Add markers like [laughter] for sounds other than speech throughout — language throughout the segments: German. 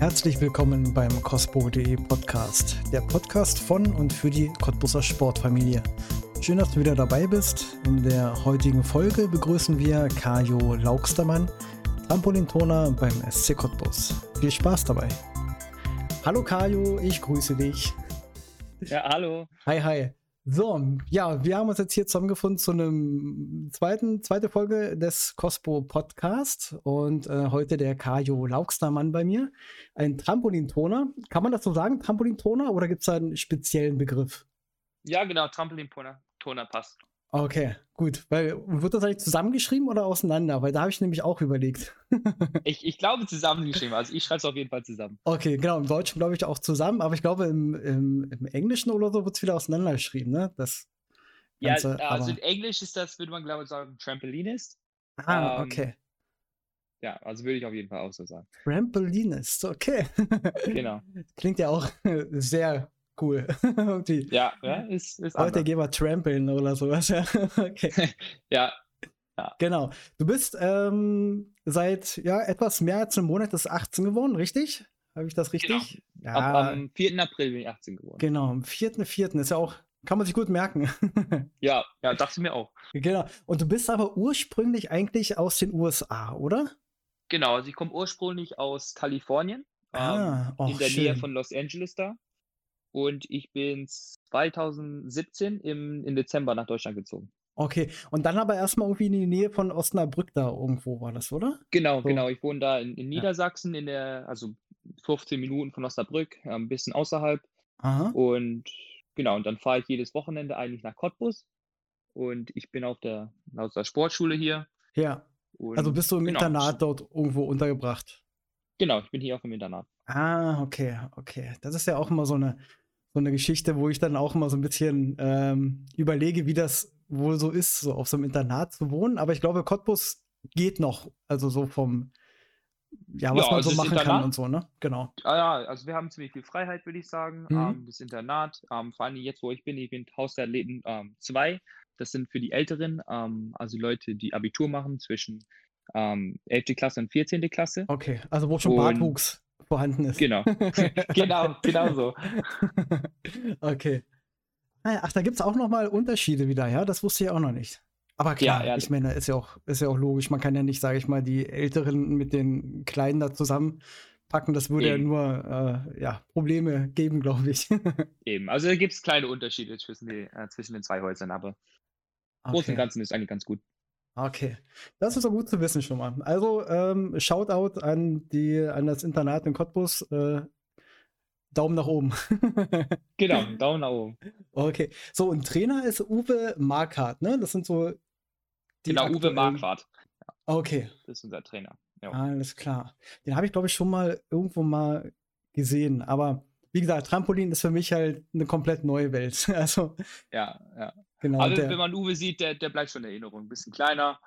Herzlich willkommen beim Cospo.de Podcast, der Podcast von und für die Cottbusser Sportfamilie. Schön, dass du wieder dabei bist. In der heutigen Folge begrüßen wir Kajo Laugstermann, Trampolintoner beim SC Cottbus. Viel Spaß dabei. Hallo Kajo, ich grüße dich. Ja, hallo. Hi, hi. So, ja, wir haben uns jetzt hier zusammengefunden zu einem zweiten, zweite Folge des Cospo Podcast und äh, heute der Kajo Laugstermann bei mir. Ein Trampolintoner. Kann man das so sagen, Trampolintoner, oder gibt es da einen speziellen Begriff? Ja, genau, Trampolintoner Toner passt. Okay, gut. Weil wird das eigentlich zusammengeschrieben oder auseinander? Weil da habe ich nämlich auch überlegt. [laughs] ich, ich glaube zusammengeschrieben. Also ich schreibe es auf jeden Fall zusammen. Okay, genau. Im Deutschen glaube ich auch zusammen, aber ich glaube im, im, im Englischen oder so wird es wieder auseinandergeschrieben, ne? Das Ganze, ja, also in Englisch ist das, würde man glaube ich sagen, Trampolinist. Ah, ähm, okay. Ja, also würde ich auf jeden Fall auch so sagen. Trampolinist, okay. [laughs] genau. Klingt ja auch [laughs] sehr cool. [laughs] ja, ja, ist, ist Heute gehen wir trampeln oder sowas. [laughs] Ja, okay. [laughs] ja. ja. Genau. Du bist ähm, seit ja, etwas mehr als einem Monat des 18 geworden, richtig? Habe ich das richtig? Genau. Ja. Am, am 4. April bin ich 18 geworden. Genau, am 4.4. ist ja auch, kann man sich gut merken. ja, ja, dachte ich mir auch. Genau. Und du bist aber ursprünglich eigentlich aus den USA, oder? Genau, also ich komme ursprünglich aus Kalifornien. Ah, ähm, in der schön. Nähe von Los Angeles da und ich bin 2017 im, im Dezember nach Deutschland gezogen. Okay, und dann aber erstmal irgendwie in die Nähe von Osnabrück da irgendwo war das, oder? Genau, so. genau. Ich wohne da in, in Niedersachsen, ja. in der, also 15 Minuten von Osnabrück, ein bisschen außerhalb. Aha. Und genau, und dann fahre ich jedes Wochenende eigentlich nach Cottbus. Und ich bin auf der, auf der Sportschule hier. Ja. Und also bist du im genau. Internat dort irgendwo untergebracht? Genau, ich bin hier auch im Internat. Ah, okay, okay. Das ist ja auch immer so eine, so eine Geschichte, wo ich dann auch immer so ein bisschen ähm, überlege, wie das wohl so ist, so auf so einem Internat zu wohnen. Aber ich glaube, Cottbus geht noch, also so vom, ja, was ja, man also so machen Internat, kann und so, ne? Genau. Ja, ja, also wir haben ziemlich viel Freiheit, würde ich sagen. Mhm. Ähm, das Internat, ähm, vor allem jetzt, wo ich bin, ich bin Haus der Athleten 2. Ähm, das sind für die Älteren, ähm, also Leute, die Abitur machen zwischen ähm, 11. Klasse und 14. Klasse. Okay, also wo schon und, Bartwuchs vorhanden ist. Genau, [laughs] genau, genau so. okay. Ah ach, da gibt es auch noch mal Unterschiede wieder, ja? Das wusste ich auch noch nicht. Aber klar, ja, ja. ich meine, ist ja, auch, ist ja auch logisch. Man kann ja nicht, sage ich mal, die Älteren mit den Kleinen da zusammenpacken. Das würde Eben. ja nur äh, ja, Probleme geben, glaube ich. [laughs] Eben, also da gibt es kleine Unterschiede zwischen, die, äh, zwischen den zwei Häusern, aber okay. Großen und Ganzen ist eigentlich ganz gut. Okay, das ist doch gut zu wissen schon mal. Also, ähm, Shoutout an, die, an das Internat in Cottbus. Äh, Daumen nach oben. [laughs] genau, Daumen nach oben. Okay, so und Trainer ist Uwe Markart, ne? Das sind so. Die genau, Uwe Marquardt. Okay. Das ist unser Trainer. Ja. Alles klar. Den habe ich, glaube ich, schon mal irgendwo mal gesehen. Aber wie gesagt, Trampolin ist für mich halt eine komplett neue Welt. [laughs] Also. Ja, ja. Genau. Also, der, wenn man Uwe sieht, der, der bleibt schon in Erinnerung. Ein bisschen kleiner.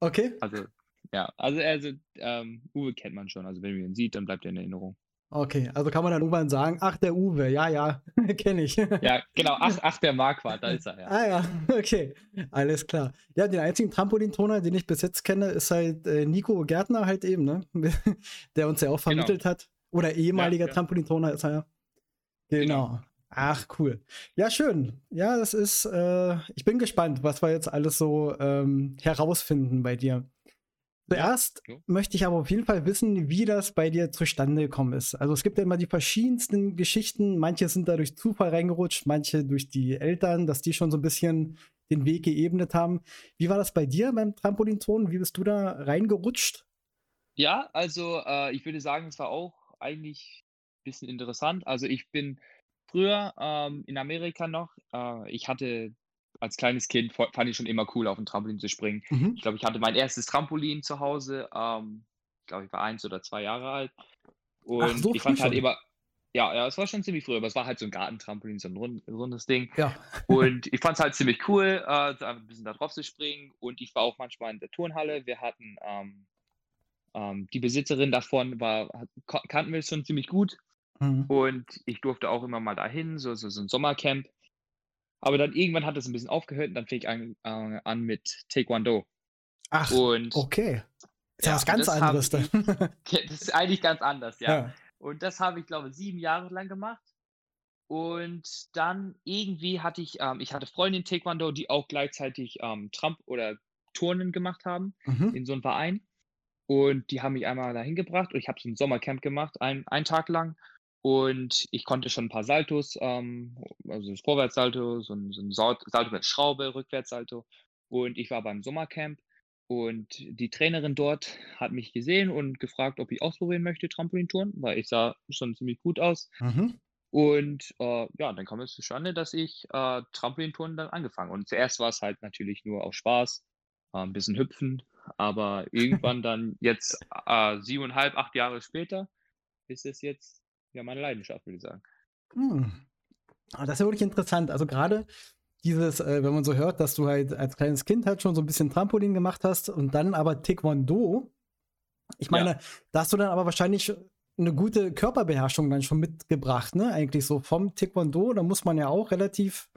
Okay. Also, ja. Also, also ähm, Uwe kennt man schon. Also, wenn man ihn sieht, dann bleibt er in Erinnerung. Okay, also kann man dann irgendwann sagen, ach, der Uwe, ja, ja, [laughs] kenne ich. Ja, genau, ach, ach, der Marquardt, da ist er, ja. Ah ja, [laughs] okay, alles klar. Ja, den einzigen Trampolintoner, den ich bis jetzt kenne, ist halt äh, Nico Gärtner halt eben, ne? [laughs] der uns ja auch genau. vermittelt genau. hat. Oder ehemaliger ja, ja. Trampolintoner ist er ja. Genau. genau. Ach, cool. Ja, schön. Ja, das ist, äh, ich bin gespannt, was wir jetzt alles so ähm, herausfinden bei dir. Zuerst ja. möchte ich aber auf jeden Fall wissen, wie das bei dir zustande gekommen ist. Also es gibt ja immer die verschiedensten Geschichten. Manche sind da durch Zufall reingerutscht, manche durch die Eltern, dass die schon so ein bisschen den Weg geebnet haben. Wie war das bei dir beim Trampolinton? Wie bist du da reingerutscht? Ja, also äh, ich würde sagen, es war auch eigentlich ein bisschen interessant. Also ich bin früher ähm, in Amerika noch, äh, ich hatte als kleines Kind, fand ich schon immer cool, auf ein Trampolin zu springen. Mhm. Ich glaube, ich hatte mein erstes Trampolin zu Hause. Ähm, ich glaube, ich war eins oder zwei Jahre alt. Und Ach, so ich fand halt immer, ja, ja, es war schon ziemlich früh, aber es war halt so ein Gartentrampolin, so ein rund, rundes Ding. Ja. Und ich fand es halt ziemlich cool, äh, ein bisschen da drauf zu springen. Und ich war auch manchmal in der Turnhalle. Wir hatten ähm, ähm, die Besitzerin davon, war, kannten wir schon ziemlich gut. Mhm. Und ich durfte auch immer mal dahin, so, so, so ein Sommercamp. Aber dann irgendwann hat es ein bisschen aufgehört und dann fing ich an, äh, an mit Taekwondo. Ach, und, okay. Ist ja, was ganz anderes dann. [laughs] [laughs] das ist eigentlich ganz anders, ja. ja. Und das habe ich, glaube ich, sieben Jahre lang gemacht. Und dann irgendwie hatte ich, ähm, ich hatte Freunde in Taekwondo, die auch gleichzeitig ähm, Trump oder Turnen gemacht haben mhm. in so einem Verein. Und die haben mich einmal dahin gebracht und ich habe so ein Sommercamp gemacht, ein, einen Tag lang. Und ich konnte schon ein paar Saltos, ähm, also das Vorwärtssalto, so ein, so ein Salto mit Schraube, Rückwärtssalto. Und ich war beim Sommercamp und die Trainerin dort hat mich gesehen und gefragt, ob ich ausprobieren möchte, Trampolintouren, weil ich sah schon ziemlich gut aus. Mhm. Und äh, ja, dann kam es zustande, dass ich äh, Trampolintouren dann angefangen. Und zuerst war es halt natürlich nur auf Spaß, äh, ein bisschen hüpfen, aber irgendwann dann jetzt äh, siebeneinhalb, acht Jahre später ist es jetzt ja meine Leidenschaft, würde ich sagen. Hm. Ah, das ist ja wirklich interessant. Also gerade dieses, äh, wenn man so hört, dass du halt als kleines Kind halt schon so ein bisschen Trampolin gemacht hast und dann aber Taekwondo. Ich meine, ja. da hast du dann aber wahrscheinlich eine gute Körperbeherrschung dann schon mitgebracht, ne? Eigentlich so vom Taekwondo, da muss man ja auch relativ.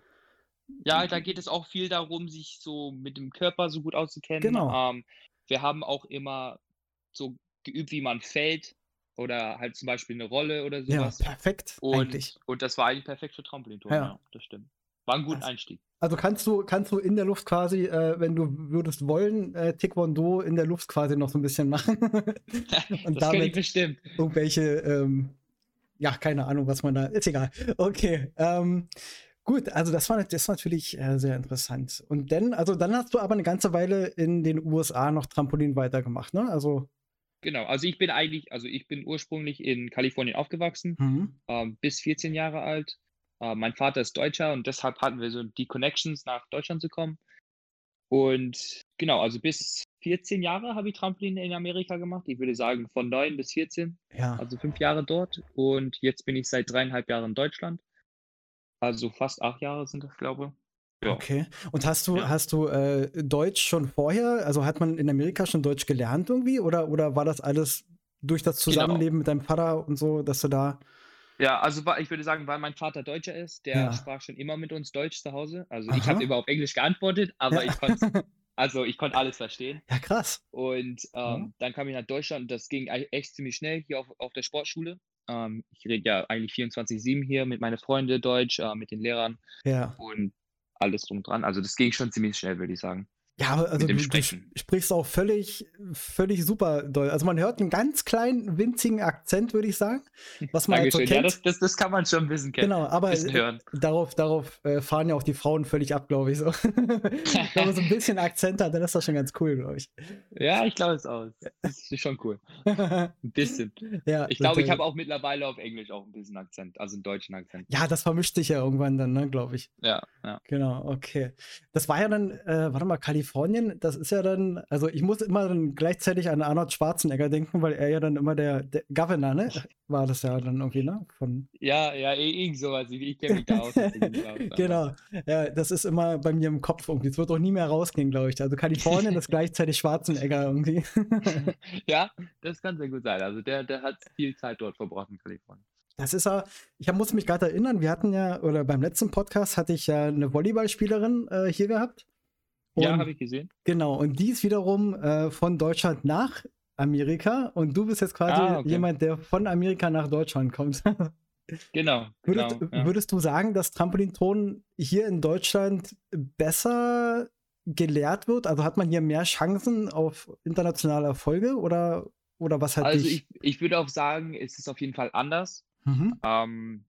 Ja, da geht es auch viel darum, sich so mit dem Körper so gut auszukennen. Genau. Ähm, wir haben auch immer so geübt, wie man fällt oder halt zum Beispiel eine Rolle oder sowas. Ja, perfekt. Und, eigentlich. und das war eigentlich perfekt für Trampolinturm, ja. ja, das stimmt. War ein guter also, Einstieg. Also kannst du, kannst du in der Luft quasi, äh, wenn du würdest wollen, äh, Taekwondo in der Luft quasi noch so ein bisschen machen. [laughs] [laughs] Und das damit ich bestimmt. Irgendwelche, ähm, ja, keine Ahnung, was man da, ist egal. Okay, ähm, Gut, also das war das natürlich äh, sehr interessant. Und dann, also dann hast du aber eine ganze Weile in den USA noch Trampolin weitergemacht, ne? Also Genau, also ich bin eigentlich, also ich bin ursprünglich in Kalifornien aufgewachsen, mhm. ähm, bis 14 Jahre alt. Äh, mein Vater ist Deutscher und deshalb hatten wir so die Connections, nach Deutschland zu kommen. Und genau, also bis 14 Jahre habe ich Trampolin in Amerika gemacht. Ich würde sagen von 9 bis 14, ja. also fünf Jahre dort. Und jetzt bin ich seit dreieinhalb Jahren in Deutschland. Also fast acht Jahre sind das, glaube ich. Ja. Okay. Und hast du, ja. hast du äh, Deutsch schon vorher, also hat man in Amerika schon Deutsch gelernt irgendwie? Oder, oder war das alles durch das genau. Zusammenleben genau. mit deinem Vater und so, dass du da. Ja, also ich würde sagen, weil mein Vater Deutscher ist, der ja. sprach schon immer mit uns Deutsch zu Hause. Also Aha. ich habe immer auf Englisch geantwortet, aber ich konnte [laughs] also ich konnte alles verstehen. Ja, krass. Und ähm, dann kam ich nach Deutschland und das ging echt ziemlich schnell hier auf, auf der Sportschule. Ähm, ich rede ja eigentlich 24-7 hier mit meinen Freunden Deutsch, äh, mit den Lehrern. Ja. Und alles drum dran. Also das ging schon ziemlich schnell, würde ich sagen. Ja, aber also du, du, sprichst auch völlig, völlig super doll. Also man hört einen ganz kleinen, winzigen Akzent, würde ich sagen. Was man halt so kennt. Ja, das, das, das, kann man schon ein bisschen kennen. Genau, aber hören. darauf, darauf äh, fahren ja auch die Frauen völlig ab, glaube ich. So. [laughs] Wenn man so ein bisschen Akzent hat, dann ist das schon ganz cool, glaube ich. Ja, ich glaube es auch. Das ist schon cool. [laughs] ein bisschen. Ja, ich glaube, ich habe auch mittlerweile auf Englisch auch ein bisschen Akzent, also einen deutschen Akzent. Ja, das vermischt sich ja irgendwann dann, ne, glaube ich. Ja, ja. Genau, okay. Das war ja dann, äh, warte mal, Kalifornien. Kalifornien, das ist ja dann, also ich muss immer dann gleichzeitig an Arnold Schwarzenegger denken, weil er ja dann immer der, der Governor, ne? War das ja dann irgendwie, ne? Von ja, ja, irgend sowas. Ich, ich kenne mich da aus. [laughs] genau. Ja, das ist immer bei mir im Kopf irgendwie. Es wird auch nie mehr rausgehen, glaube ich. Also Kalifornien ist [laughs] gleichzeitig Schwarzenegger irgendwie. [laughs] ja, das kann sehr gut sein. Also der, der hat viel Zeit dort verbracht in Kalifornien. Das ist ja, ich muss mich gerade erinnern, wir hatten ja, oder beim letzten Podcast hatte ich ja eine Volleyballspielerin äh, hier gehabt. Und, ja, habe ich gesehen. Genau, und die ist wiederum äh, von Deutschland nach Amerika und du bist jetzt quasi ah, okay. jemand, der von Amerika nach Deutschland kommt. [laughs] genau. Würdest, genau ja. würdest du sagen, dass Trampolinton hier in Deutschland besser gelehrt wird? Also hat man hier mehr Chancen auf internationale Erfolge oder, oder was hat Also dich? ich, ich würde auch sagen, es ist auf jeden Fall anders. Mhm. Ähm,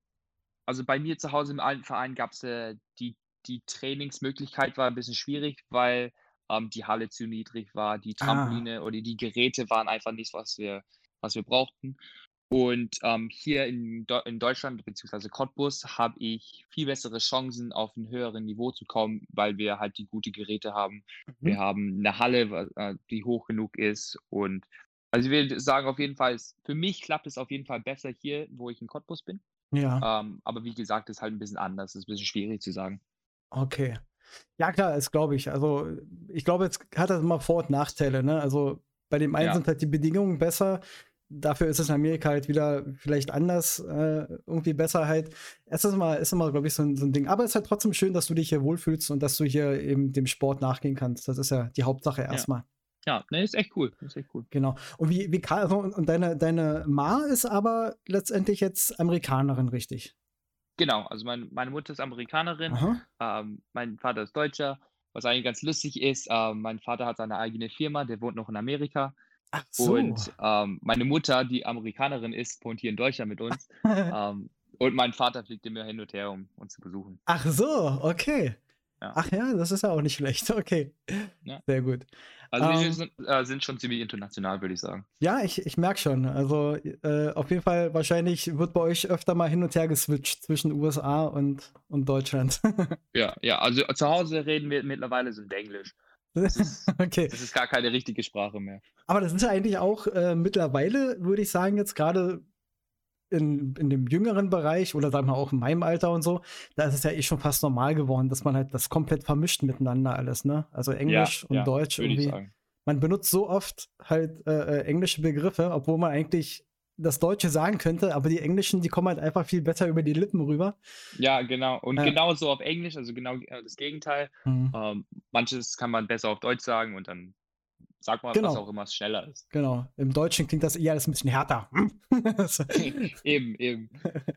also bei mir zu Hause im alten Verein gab es äh, die die Trainingsmöglichkeit war ein bisschen schwierig, weil ähm, die Halle zu niedrig war, die ah. Trampoline ah. oder die Geräte waren einfach nicht, was wir, was wir brauchten. Und ähm, hier in, in Deutschland bzw. Cottbus habe ich viel bessere Chancen, auf ein höheres Niveau zu kommen, weil wir halt die gute Geräte haben. Mhm. Wir haben eine Halle, äh, die hoch genug ist. Und also ich will sagen, auf jeden Fall, für mich klappt es auf jeden Fall besser hier, wo ich in Cottbus bin. Ja. Ähm, aber wie gesagt, ist halt ein bisschen anders, ist ein bisschen schwierig zu sagen. Okay. Ja, klar, das glaube ich. Also, ich glaube, jetzt hat das immer Vor- und Nachteile, ne? Also, bei dem einen ja. sind halt die Bedingungen besser. Dafür ist es in Amerika halt wieder vielleicht anders, äh, irgendwie besser halt. Es ist immer, ist immer glaube ich, so ein, so ein Ding. Aber es ist halt trotzdem schön, dass du dich hier wohlfühlst und dass du hier eben dem Sport nachgehen kannst. Das ist ja die Hauptsache erstmal. Ja, ne, ist echt cool. Ist echt cool. Genau. Und wie, wie also, und deine, deine Ma ist aber letztendlich jetzt Amerikanerin, richtig? Genau, also mein, meine Mutter ist Amerikanerin, ähm, mein Vater ist Deutscher, was eigentlich ganz lustig ist. Ähm, mein Vater hat seine eigene Firma, der wohnt noch in Amerika. Ach so. Und ähm, meine Mutter, die Amerikanerin ist, wohnt hier in Deutschland mit uns. [laughs] ähm, und mein Vater fliegt immer hin und her, um uns zu besuchen. Ach so, okay. Ja. Ach ja, das ist ja auch nicht schlecht. [laughs] Okay. Ja. Sehr gut. Also wir ähm, sind, äh, sind, schon ziemlich international, würde ich sagen. Ja, ich, ich merke schon. Also äh, auf jeden Fall, wahrscheinlich wird bei euch öfter mal hin und her geswitcht zwischen USA und, und Deutschland. [laughs] ja, ja, also zu Hause reden wir mittlerweile so Englisch. Das ist, [laughs] okay. das ist gar keine richtige Sprache mehr. Aber das ist ja eigentlich auch äh, mittlerweile, würde ich sagen, jetzt gerade in, in dem jüngeren Bereich oder sagen wir auch in meinem Alter und so, da ist es ja eh schon fast normal geworden, dass man halt das komplett vermischt miteinander alles, ne? Also Englisch ja, und ja, Deutsch irgendwie. Man benutzt so oft halt äh, äh, englische Begriffe, obwohl man eigentlich das Deutsche sagen könnte, aber die Englischen, die kommen halt einfach viel besser über die Lippen rüber. Ja, genau. Und äh, genau so auf Englisch, also genau äh, das Gegenteil. Mhm. Ähm, manches kann man besser auf Deutsch sagen und dann Sag mal, genau. was auch immer schneller ist. Genau. Im Deutschen klingt das eher alles ein bisschen härter. [laughs] eben, eben.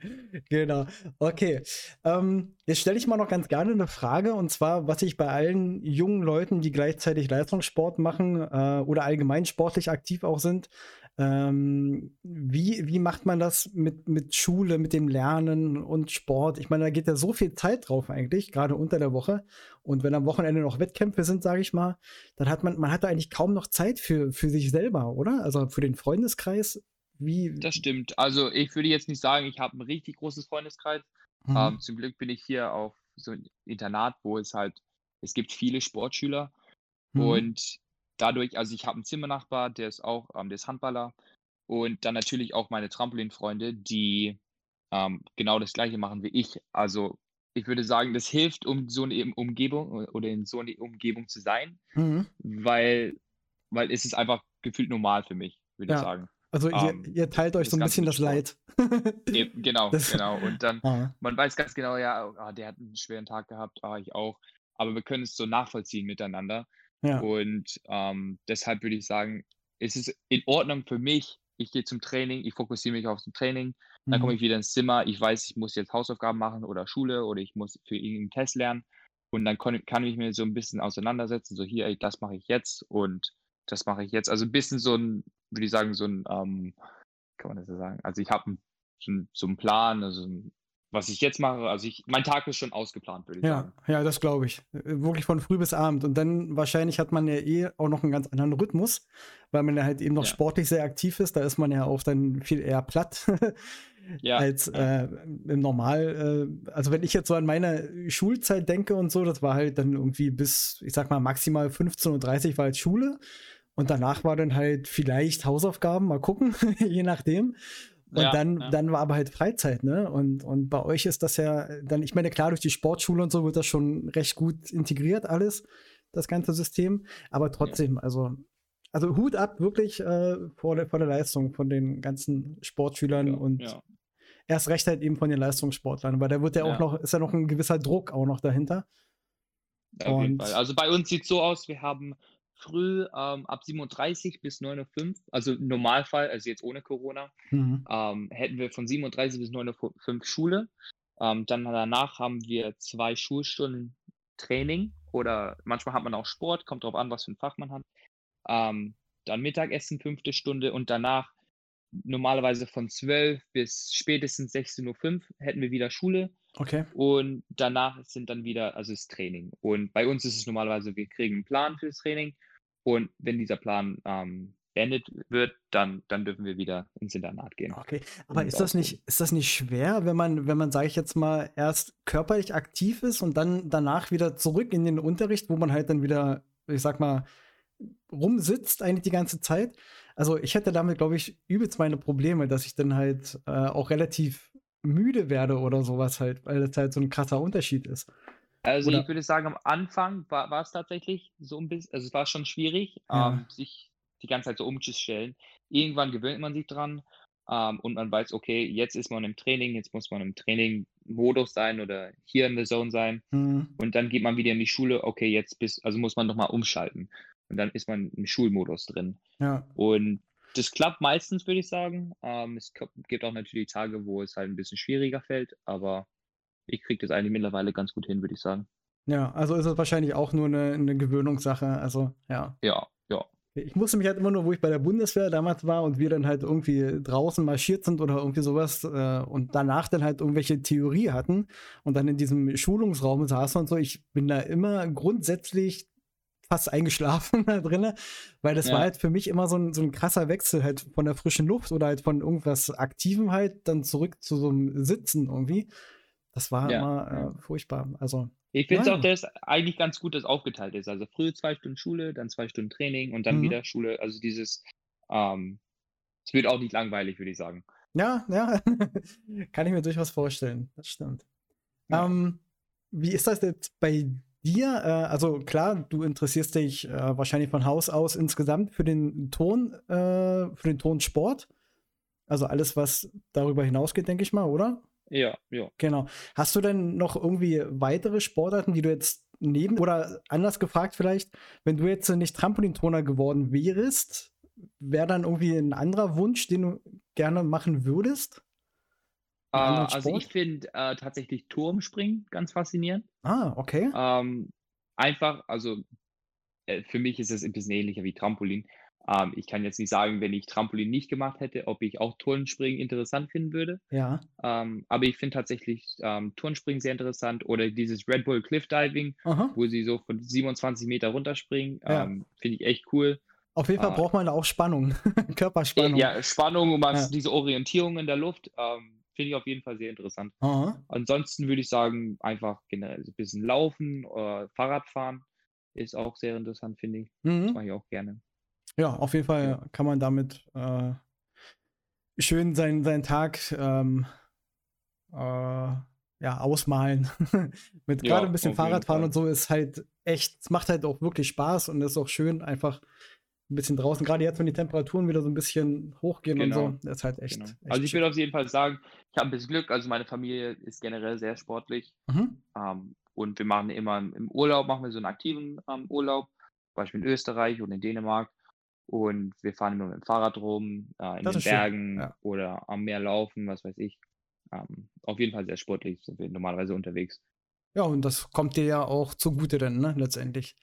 [laughs] genau. Okay. Ähm, jetzt stelle ich mal noch ganz gerne eine Frage und zwar, was ich bei allen jungen Leuten, die gleichzeitig Leistungssport machen äh, oder allgemein sportlich aktiv auch sind, ähm, wie, wie macht man das mit, mit Schule, mit dem Lernen und Sport? Ich meine, da geht ja so viel Zeit drauf eigentlich, gerade unter der Woche. Und wenn am Wochenende noch Wettkämpfe sind, sage ich mal, dann hat man, man hat da eigentlich kaum noch Zeit für, für sich selber, oder? Also für den Freundeskreis. Wie? Das stimmt. Also ich würde jetzt nicht sagen, ich habe ein richtig großes Freundeskreis. Mhm. Ähm, zum Glück bin ich hier auf so ein Internat, wo es halt, es gibt viele Sportschüler. Mhm. Und dadurch, also ich habe einen Zimmernachbar, der ist auch, ähm, der ist Handballer. Und dann natürlich auch meine Trampolinfreunde, die ähm, genau das gleiche machen wie ich. Also ich würde sagen, das hilft, um so eine Umgebung oder in so eine Umgebung zu sein, mhm. weil, weil es ist einfach gefühlt normal für mich, würde ja. ich sagen. Also ihr, um, ähm, ihr teilt euch so ein bisschen das Leid. Eben, genau, [laughs] das, genau. Und dann, ah. man weiß ganz genau, ja, oh, der hat einen schweren Tag gehabt, oh, ich auch. Aber wir können es so nachvollziehen miteinander. Ja. Und ähm, deshalb würde ich sagen, es ist in Ordnung für mich. Ich gehe zum Training, ich fokussiere mich auf das Training, dann komme mhm. ich wieder ins Zimmer. Ich weiß, ich muss jetzt Hausaufgaben machen oder Schule oder ich muss für irgendeinen Test lernen. Und dann kann, kann ich mir so ein bisschen auseinandersetzen, so hier, ey, das mache ich jetzt und das mache ich jetzt. Also ein bisschen so ein, würde ich sagen, so ein, ähm, kann man das so sagen? Also ich habe so, so einen Plan, also ein was ich jetzt mache, also ich, mein Tag ist schon ausgeplant, würde ich ja, sagen. Ja, das glaube ich. Wirklich von früh bis Abend. Und dann wahrscheinlich hat man ja eh auch noch einen ganz anderen Rhythmus, weil man ja halt eben noch ja. sportlich sehr aktiv ist. Da ist man ja auch dann viel eher platt. [laughs] ja, als äh, im Normal. Äh, also wenn ich jetzt so an meine Schulzeit denke und so, das war halt dann irgendwie bis, ich sag mal, maximal 15.30 Uhr war halt Schule. Und danach war dann halt vielleicht Hausaufgaben, mal gucken, [laughs] je nachdem. Und ja, dann, ja. dann war aber halt Freizeit, ne? Und, und bei euch ist das ja dann, ich meine, klar, durch die Sportschule und so wird das schon recht gut integriert, alles, das ganze System. Aber trotzdem, ja. also, also Hut ab wirklich äh, vor, der, vor der Leistung von den ganzen Sportschülern und erst recht halt eben von den Leistungssportlern, weil da wird ja auch noch, ist ja noch ein gewisser Druck auch noch dahinter. Auf jeden Fall. Also bei uns sieht es so aus, wir haben früh ähm, ab 37 bis 9.05 Uhr, also im Normalfall, also jetzt ohne Corona, mhm. ähm, hätten wir von 37 bis 9.05 Uhr Schule. Ähm, dann danach haben wir zwei Schulstunden Training oder manchmal hat man auch Sport, kommt darauf an, was für ein Fach man hat. Ähm, dann Mittagessen, fünfte Stunde und danach normalerweise von 12 bis spätestens 16.05 Uhr hätten wir wieder Schule. Okay. Und danach sind dann wieder, also das Training. Und bei uns ist es normalerweise, wir kriegen einen Plan für das Training und wenn dieser Plan ähm, beendet wird, dann, dann dürfen wir wieder ins Internat gehen. Okay, aber ist das nicht, ist das nicht schwer, wenn man, wenn man, sage ich jetzt mal, erst körperlich aktiv ist und dann danach wieder zurück in den Unterricht, wo man halt dann wieder, ich sag mal, rumsitzt eigentlich die ganze Zeit? Also ich hätte damit, glaube ich, übelst meine Probleme, dass ich dann halt äh, auch relativ müde werde oder sowas halt, weil das halt so ein krasser Unterschied ist. Also Oder? ich würde sagen, am Anfang war, war es tatsächlich so ein bisschen, also es war schon schwierig, ja. ähm, sich die ganze Zeit so umzustellen. Irgendwann gewöhnt man sich dran ähm, und man weiß, okay, jetzt ist man im Training, jetzt muss man im Training-Modus sein oder hier in der Zone sein. Mhm. Und dann geht man wieder in die Schule, okay, jetzt bis, also muss man nochmal umschalten. und dann ist man im Schulmodus drin. Ja. Und das klappt meistens, würde ich sagen. Ähm, es gibt auch natürlich Tage, wo es halt ein bisschen schwieriger fällt, aber ich kriege das eigentlich mittlerweile ganz gut hin, würde ich sagen. Ja, also ist es wahrscheinlich auch nur eine, eine Gewöhnungssache. Also, ja. Ja, ja. Ich musste mich halt immer nur, wo ich bei der Bundeswehr damals war und wir dann halt irgendwie draußen marschiert sind oder irgendwie sowas äh, und danach dann halt irgendwelche Theorie hatten und dann in diesem Schulungsraum saßen und so. Ich bin da immer grundsätzlich fast eingeschlafen [laughs] da drin, weil das ja. war halt für mich immer so ein, so ein krasser Wechsel halt von der frischen Luft oder halt von irgendwas Aktivem halt dann zurück zu so einem Sitzen irgendwie. Das war ja. immer äh, furchtbar. Also ich finde es auch, dass eigentlich ganz gut, dass aufgeteilt ist. Also früh zwei Stunden Schule, dann zwei Stunden Training und dann mhm. wieder Schule. Also dieses, ähm, es wird auch nicht langweilig, würde ich sagen. Ja, ja, [laughs] kann ich mir durchaus vorstellen. Das stimmt. Ja. Ähm, wie ist das jetzt bei dir? Äh, also klar, du interessierst dich äh, wahrscheinlich von Haus aus insgesamt für den Ton, äh, für den Tonsport. Also alles, was darüber hinausgeht, denke ich mal, oder? Ja, ja. Genau. Hast du denn noch irgendwie weitere Sportarten, die du jetzt neben oder anders gefragt vielleicht, wenn du jetzt nicht Trampolintoner geworden wärst, wäre dann irgendwie ein anderer Wunsch, den du gerne machen würdest? Uh, also ich finde uh, tatsächlich Turmspringen ganz faszinierend. Ah, okay. Ähm, einfach, also äh, für mich ist es ein bisschen ähnlicher wie Trampolin. Ähm, ich kann jetzt nicht sagen, wenn ich Trampolin nicht gemacht hätte, ob ich auch Turnspringen interessant finden würde. Ja. Ähm, aber ich finde tatsächlich ähm, Turnspringen sehr interessant oder dieses Red Bull Cliff Diving, Aha. wo sie so von 27 Meter runterspringen. Ja. Ähm, finde ich echt cool. Auf jeden Fall äh, braucht man da auch Spannung, [laughs] Körperspannung. Ja, Spannung und ja. diese Orientierung in der Luft. Ähm, finde ich auf jeden Fall sehr interessant. Aha. Ansonsten würde ich sagen, einfach generell ein bisschen laufen oder Fahrradfahren ist auch sehr interessant, finde ich. Mhm. Das mache ich auch gerne. Ja, auf jeden Fall ja. kann man damit äh, schön seinen, seinen Tag ähm, äh, ja, ausmalen. [laughs] Mit ja, gerade ein bisschen Fahrradfahren und so ist halt echt, es macht halt auch wirklich Spaß und ist auch schön, einfach ein bisschen draußen. Gerade jetzt, wenn die Temperaturen wieder so ein bisschen hochgehen genau. und so, ist halt echt. Genau. echt also ich würde auf jeden Fall sagen, ich habe ein bisschen Glück. Also meine Familie ist generell sehr sportlich. Mhm. Ähm, und wir machen immer im Urlaub, machen wir so einen aktiven ähm, Urlaub, zum Beispiel in Österreich und in Dänemark. Und wir fahren immer mit dem Fahrrad rum, äh, in das den Bergen ja. oder am Meer laufen, was weiß ich. Ähm, auf jeden Fall sehr sportlich sind wir normalerweise unterwegs. Ja, und das kommt dir ja auch zugute dann, ne, letztendlich.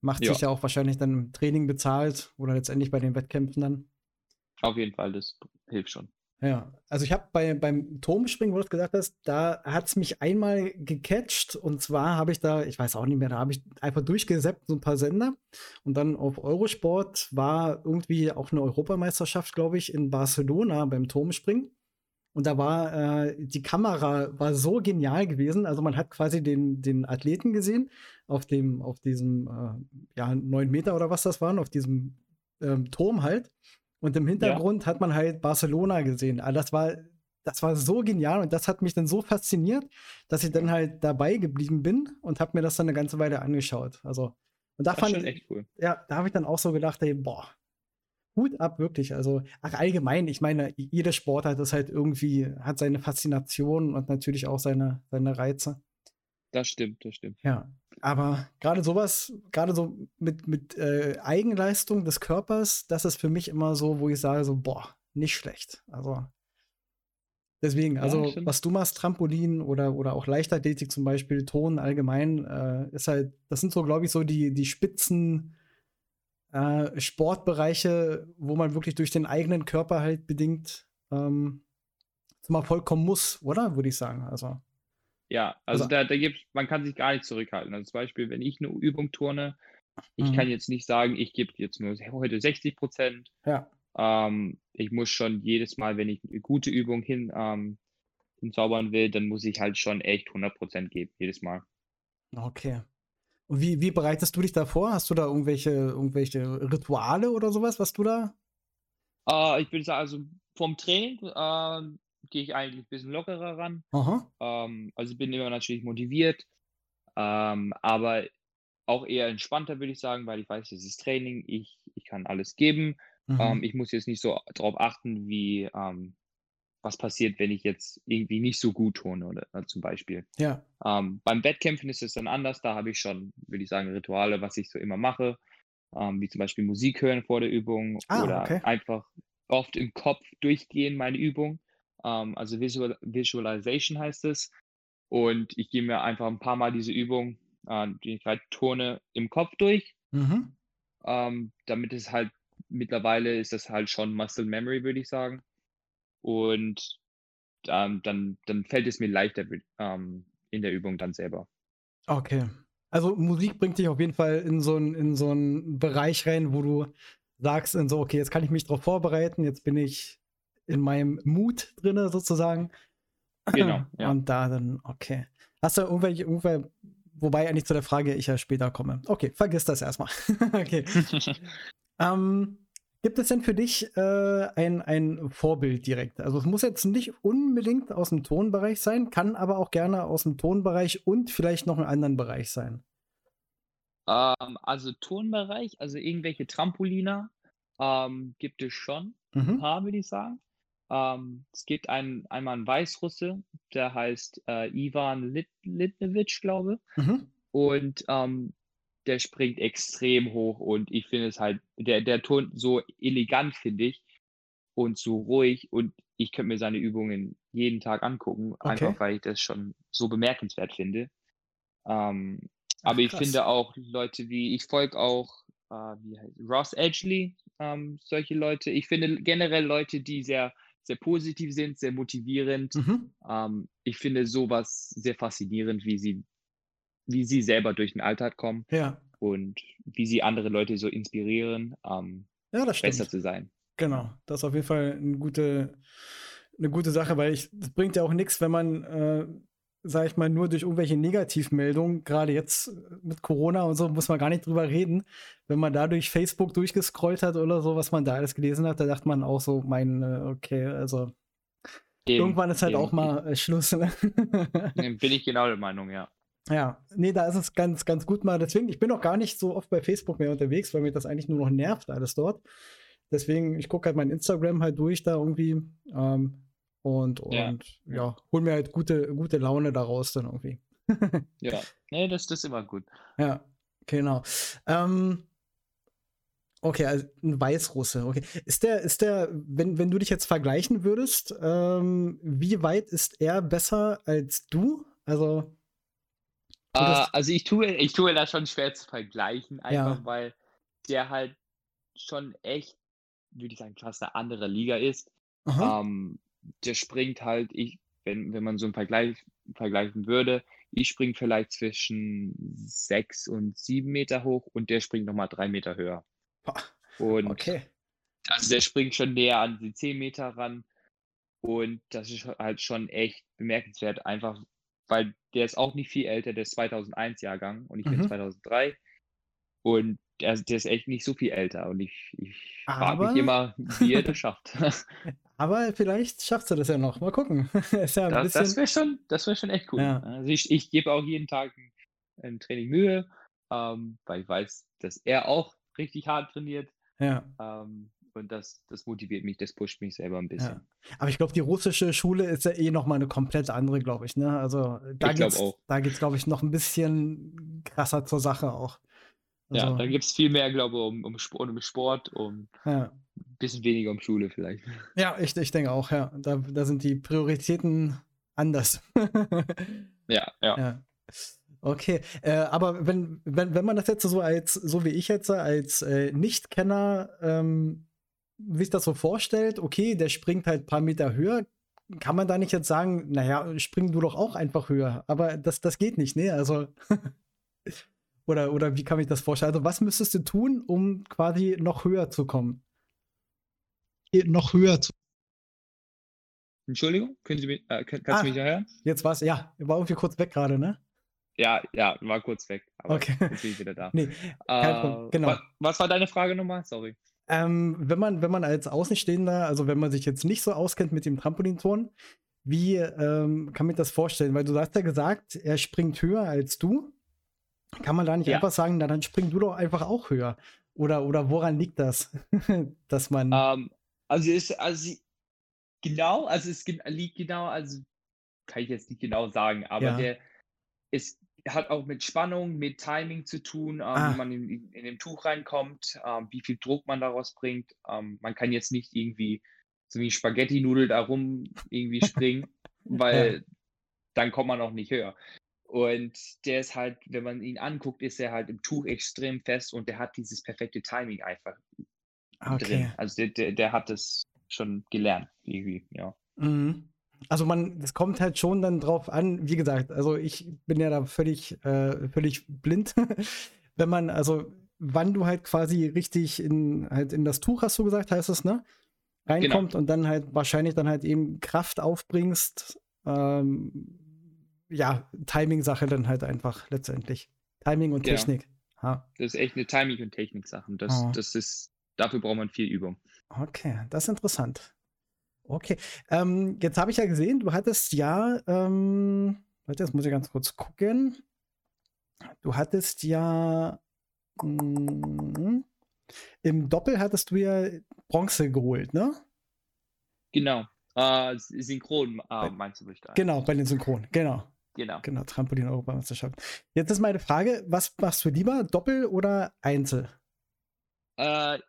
Macht ja. sich ja auch wahrscheinlich dann im Training bezahlt oder letztendlich bei den Wettkämpfen dann. Auf jeden Fall, das hilft schon. Ja, also ich habe bei, beim Turmspringen, wo du gesagt hast, da hat es mich einmal gecatcht und zwar habe ich da, ich weiß auch nicht mehr, da habe ich einfach durchgesäppt, so ein paar Sender und dann auf Eurosport war irgendwie auch eine Europameisterschaft, glaube ich, in Barcelona beim Turmspringen. Und da war äh, die Kamera war so genial gewesen. Also man hat quasi den, den Athleten gesehen auf dem, auf diesem, äh, ja, neun Meter oder was das waren, auf diesem ähm, Turm halt. Und im Hintergrund ja. hat man halt Barcelona gesehen. Also das war, das war so genial und das hat mich dann so fasziniert, dass ich dann halt dabei geblieben bin und habe mir das dann eine ganze Weile angeschaut. Also, und da das fand ich, echt cool. ja, da habe ich dann auch so gedacht, ey, boah, Hut ab, wirklich. Also, ach, allgemein, ich meine, jeder Sport hat das halt irgendwie, hat seine Faszination und natürlich auch seine, seine Reize. Das stimmt, das stimmt. Ja, aber gerade sowas, gerade so mit, mit äh, Eigenleistung des Körpers, das ist für mich immer so, wo ich sage so, boah, nicht schlecht. Also deswegen, also ja, was du machst, Trampolin oder, oder auch Leichtathletik zum Beispiel, Ton allgemein, äh, ist halt, das sind so, glaube ich, so die, die Spitzen äh, Sportbereiche, wo man wirklich durch den eigenen Körper halt bedingt ähm, zum Erfolg kommen muss, oder? Würde ich sagen. Also. Ja, also, also da, da gibt man kann sich gar nicht zurückhalten. Also zum Beispiel, wenn ich eine Übung turne, ich mhm. kann jetzt nicht sagen, ich gebe jetzt nur heute 60 Prozent. Ja. Ähm, ich muss schon jedes Mal, wenn ich eine gute Übung hin, ähm, hinzaubern will, dann muss ich halt schon echt 100 Prozent geben, jedes Mal. Okay. Und wie, wie bereitest du dich da vor? Hast du da irgendwelche, irgendwelche Rituale oder sowas, was du da? Äh, ich würde sagen, also vom Training äh, gehe ich eigentlich ein bisschen lockerer ran. Ähm, also bin immer natürlich motiviert, ähm, aber auch eher entspannter, würde ich sagen, weil ich weiß, es ist Training, ich, ich kann alles geben. Mhm. Ähm, ich muss jetzt nicht so darauf achten, wie ähm, was passiert, wenn ich jetzt irgendwie nicht so gut tone oder äh, zum Beispiel. Ja. Ähm, beim Wettkämpfen ist es dann anders, da habe ich schon, würde ich sagen, Rituale, was ich so immer mache. ähm, wie zum Beispiel Musik hören vor der Übung Ah, oder okay. einfach oft im Kopf durchgehen, meine Übung. Ähm, also Visual Visualization heißt es. Und ich gehe mir einfach ein paar Mal diese Übung, äh, die ich halt turne, im Kopf durch, Mhm. ähm, damit es halt mittlerweile ist das halt schon Muscle Memory, würde ich sagen. Und ähm, dann, dann fällt es mir leichter ähm, in der Übung dann selber. Okay. Also Musik bringt dich auf jeden Fall in so einen in so einen Bereich rein, wo du sagst, in so, okay, jetzt kann ich mich darauf vorbereiten, jetzt bin ich in meinem Mut drinne sozusagen. Genau, [clears throat] ja. Und da dann, okay. Hast du irgendwelche, irgendwelche, wobei eigentlich zu der Frage ich ja später komme. Okay, vergiss das erstmal. [laughs] okay. [laughs] ähm, gibt es denn für dich äh, ein, ein Vorbild direkt? Also es muss jetzt nicht unbedingt aus dem Tonbereich sein, kann aber auch gerne aus dem Tonbereich und vielleicht noch einen anderen Bereich sein. Ähm, also Tonbereich, also irgendwelche Trampoliner ähm, gibt es schon, ein Mhm. paar würde ich sagen. Ähm, es gibt einen, einmal einen Weißrusse, der heißt äh, Ivan Lit Litnevich, glaube Mhm. Und ähm, der springt extrem hoch und ich finde es halt, der, der Ton so elegant, finde ich, und so ruhig und ich könnte mir seine Übungen jeden Tag angucken, Okay. einfach weil ich das schon so bemerkenswert finde. Ähm, Ach, aber ich krass. finde auch Leute wie, ich folge auch, äh, wie heißt Ross Edgley, ähm, solche Leute. Ich finde generell Leute, die sehr, sehr positiv sind, sehr motivierend. Mhm. Ähm, ich finde sowas sehr faszinierend, wie sie, wie sie selber durch den Alltag kommen Ja. und wie sie andere Leute so inspirieren, ähm, Ja, besser zu sein. Genau. Das ist auf jeden Fall eine gute, eine gute Sache, weil ich, das bringt ja auch nichts, wenn man, äh, sag ich mal, nur durch irgendwelche Negativmeldungen, gerade jetzt mit Corona und so, muss man gar nicht drüber reden. Wenn man da durch Facebook durchgescrollt hat oder so, was man da alles gelesen hat, da dachte man auch so, mein, äh, okay, also Eben, irgendwann ist halt eben. auch mal [laughs] äh, Schluss. Ne? Bin ich genau der Meinung, ja. Ja, nee, da ist es ganz, ganz gut mal. Deswegen, ich bin auch gar nicht so oft bei Facebook mehr unterwegs, weil mir das eigentlich nur noch nervt, alles dort. Deswegen, ich gucke halt mein Instagram halt durch da irgendwie ähm, und, Ja. und ja, hol mir halt gute, gute Laune daraus dann irgendwie. [laughs] Ja, nee, das, das ist immer gut. Ja, genau. Ähm, okay, also ein Weißrusse. Okay. Ist der, ist der, wenn, wenn du dich jetzt vergleichen würdest, ähm, wie weit ist er besser als du? Also, Äh, würdest, also ich tue, ich tue das schon schwer zu vergleichen, einfach ja. weil der halt schon echt, würde ich sagen, fast eine andere Liga ist. Ähm, der springt halt, ich, wenn, wenn man so einen Vergleich vergleichen würde, ich springe vielleicht zwischen sechs und sieben Meter hoch und der springt nochmal drei Meter höher. Und Okay. also der springt schon näher an die zehn Meter ran und das ist halt schon echt bemerkenswert, einfach weil der ist auch nicht viel älter, der ist 2001 Jahrgang und ich bin Mhm. 2003 und der, der ist echt nicht so viel älter und ich, ich frage mich immer, wie er das [laughs] schafft. [laughs] aber vielleicht schaffst du das ja noch. Mal gucken. [laughs] Ist ja ein Das, das bisschen. wäre schon, das wäre schon echt cool. Ja. Also ich, ich gebe auch jeden Tag ein, ein Training Mühe, ähm, weil ich weiß, dass er auch richtig hart trainiert. Ja, Ähm, und das, das motiviert mich, das pusht mich selber ein ja. bisschen. Aber ich glaube, die russische Schule ist ja eh noch mal eine komplett andere, glaube ich. Ne? Also da auch. da geht's, glaube ich, noch ein bisschen krasser zur Sache auch. Ja, da Also, gibt es viel mehr, glaube ich, um, um, Sport, um Sport, um ja. ein bisschen weniger um Schule vielleicht. Ja, ich, ich denke auch, ja. Da, da sind die Prioritäten anders. [laughs] Ja, ja. Ja. Okay, äh, aber wenn, wenn, wenn man das jetzt so als, so wie ich jetzt, als äh, Nichtkenner ähm, sich das so vorstellt, okay, der springt halt ein paar Meter höher, kann man da nicht jetzt sagen, naja, spring du doch auch einfach höher. Aber das, das geht nicht, ne? Also, [laughs] oder, oder wie kann ich das vorstellen? Also, was müsstest du tun, um quasi noch höher zu kommen? Noch höher zu. Entschuldigung, können Sie mich, äh, kann- kannst du mich Ah, hören? jetzt war's, ja, war irgendwie kurz weg gerade, ne? Ja, ja, war kurz weg, aber Okay. jetzt bin ich wieder da. [laughs] Nee, kein Problem. Äh, Genau. wa was war deine Frage nochmal? Sorry. Ähm, wenn man, wenn man als Außenstehender, also wenn man sich jetzt nicht so auskennt mit dem Trampolinturnen, wie ähm, kann man das vorstellen? Weil du hast ja gesagt, er springt höher als du. Kann man da nicht Ja. einfach sagen, na dann spring du doch einfach auch höher? Oder, oder woran liegt das? [laughs] Dass man. Ähm, also ist, also genau, also es liegt genau, also kann ich jetzt nicht genau sagen, aber Ja. der ist hat auch mit Spannung, mit Timing zu tun, ähm, Ah. wie man in, in dem Tuch reinkommt, ähm, wie viel Druck man daraus bringt. Ähm, man kann jetzt nicht irgendwie so wie Spaghetti-Nudel da rum irgendwie springen, [laughs] weil dann kommt man auch nicht höher. Und der ist halt, wenn man ihn anguckt, ist er halt im Tuch extrem fest und der hat dieses perfekte Timing einfach drin. Okay. Also der, der, der hat das schon gelernt, irgendwie, ja. Mhm. Also man, es kommt halt schon dann drauf an, wie gesagt, also ich bin ja da völlig, äh, völlig blind. [laughs] Wenn man, also wann du halt quasi richtig in, halt in das Tuch, hast du gesagt, heißt es, ne? Reinkommt und dann halt wahrscheinlich dann halt eben Kraft aufbringst. Ähm, ja, Timing-Sache dann halt einfach letztendlich. Timing und. Technik. Ha. Das ist echt eine Timing- und Technik-Sache. Das, Oh. das ist, dafür braucht man viel Übung. Okay, das ist interessant. Okay, ähm, jetzt habe ich ja gesehen, du hattest ja, ähm, warte, jetzt muss ich ganz kurz gucken. Du hattest ja mm, im Doppel hattest du ja Bronze geholt, ne? Genau. Äh, synchron äh, meinst du bestimmt. Genau, bei den Synchronen, genau. Genau. Genau, Trampolin-Europameisterschaft. Jetzt ist meine Frage, was machst du lieber, Doppel oder Einzel? Äh,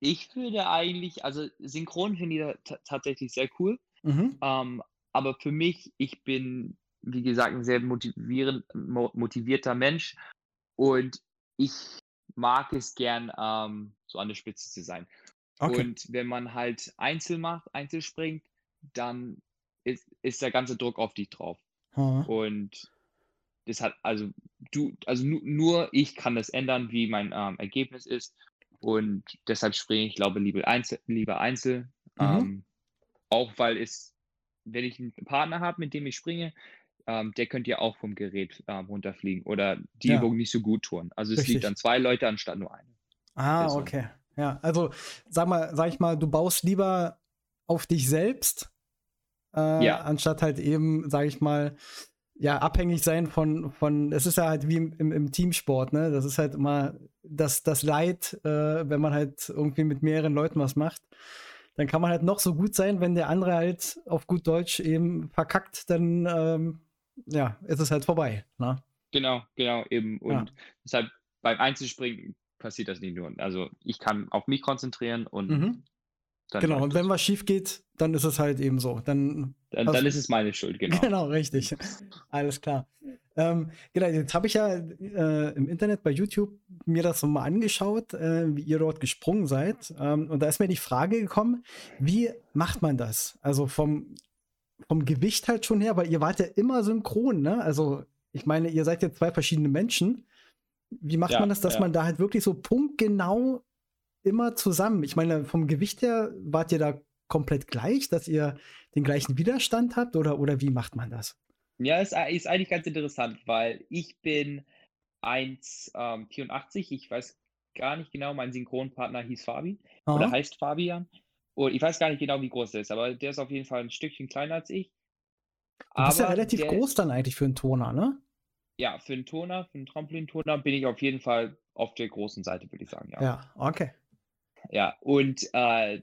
ich würde eigentlich, also synchron finde ich ta- tatsächlich sehr cool. Mhm. Ähm, aber für mich, ich bin, wie gesagt, ein sehr motivierter Mensch und ich mag es gern, ähm, so an der Spitze zu sein. Okay. Und wenn man halt Einzel macht, Einzel springt, dann ist, ist der ganze Druck auf dich drauf. Ha. Und das hat, also du, also nu, nur ich kann das ändern, wie mein ähm, Ergebnis ist. Und deshalb springe ich, glaube lieber Einzel, lieber Einzel. Mhm. Ähm, auch weil es, wenn ich einen Partner habe, mit dem ich springe, ähm, der könnte ja auch vom Gerät ähm, runterfliegen oder die Ja. Übung nicht so gut tun. Also es Richtig. liegt an zwei Leute anstatt nur eine. Ah, Deshalb. okay. Ja, also sag mal, sag ich mal, du baust lieber auf dich selbst, äh, Ja. anstatt halt eben, sag ich mal, ja, abhängig sein von, von, es ist ja halt wie im, im, im Teamsport, ne? Das ist halt immer das, das Leid, äh, wenn man halt irgendwie mit mehreren Leuten was macht. Dann kann man halt noch so gut sein, wenn der andere halt auf gut Deutsch eben verkackt, dann ähm, ja, ist es halt vorbei. Ne? Genau, genau, eben. Ja. Und deshalb beim Einzelspringen passiert das nicht nur. Also ich kann auf mich konzentrieren und Mhm. Genau, und wenn was schief geht, dann ist es halt eben so. Dann dann, dann ist es meine Schuld, genau. [laughs] Genau, richtig. [laughs] Alles klar. Ähm, genau, jetzt habe ich ja äh, im Internet bei YouTube mir das so mal angeschaut, äh, wie ihr dort gesprungen seid. Ähm, und da ist mir die Frage gekommen, wie macht man das? Also vom, vom Gewicht halt schon her, weil ihr wart ja immer synchron, ne? Also ich meine, ihr seid ja zwei verschiedene Menschen. Wie macht Ja, man das, dass ja. man da halt wirklich so punktgenau immer zusammen? Ich meine, vom Gewicht her wart ihr da komplett gleich, dass ihr den gleichen Widerstand habt oder, oder wie macht man das? Ja, ist, ist eigentlich ganz interessant, weil ich bin 1,84. ich weiß gar nicht genau, mein Synchronpartner hieß Fabi oder Aha. heißt Fabian. Und ich weiß gar nicht genau, wie groß er ist, aber der ist auf jeden Fall ein Stückchen kleiner als ich. Du bist ja relativ der- groß dann eigentlich für einen Toner, ne? Ja, für einen Toner, für einen Trampolintoner bin ich auf jeden Fall auf der großen Seite, würde ich sagen, ja. Ja, okay. Ja, und äh,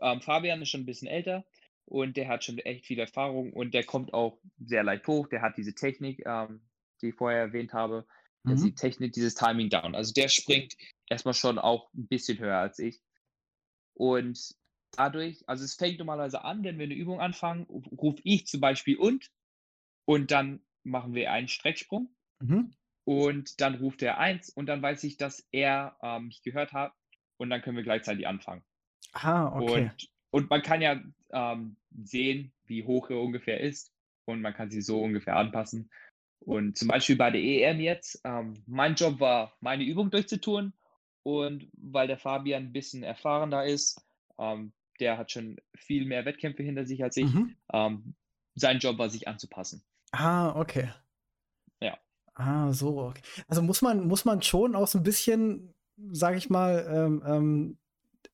ähm, Fabian ist schon ein bisschen älter und der hat schon echt viel Erfahrung und der kommt auch sehr leicht hoch. Der hat diese Technik, ähm, die ich vorher erwähnt habe, Mhm. die Technik, dieses Timing down. Also der springt erstmal schon auch ein bisschen höher als ich. Und dadurch, also es fängt normalerweise an, wenn wir eine Übung anfangen, rufe ich zum Beispiel und und dann machen wir einen Strecksprung Mhm. und dann ruft er eins und dann weiß ich, dass er ähm, mich gehört hat und dann können wir gleichzeitig anfangen. Ah, okay. Und, und man kann ja ähm, sehen, wie hoch er ungefähr ist und man kann sie so ungefähr anpassen. Und zum Beispiel bei der EM jetzt, ähm, mein Job war, meine Übung durchzutun und weil der Fabian ein bisschen erfahrener ist, ähm, der hat schon viel mehr Wettkämpfe hinter sich als ich, Mhm. ähm, sein Job war, sich anzupassen. Ah, okay. Ja. Ah, so. Okay. Also muss man, muss man schon auch so ein bisschen, sag ich mal, ähm, ähm,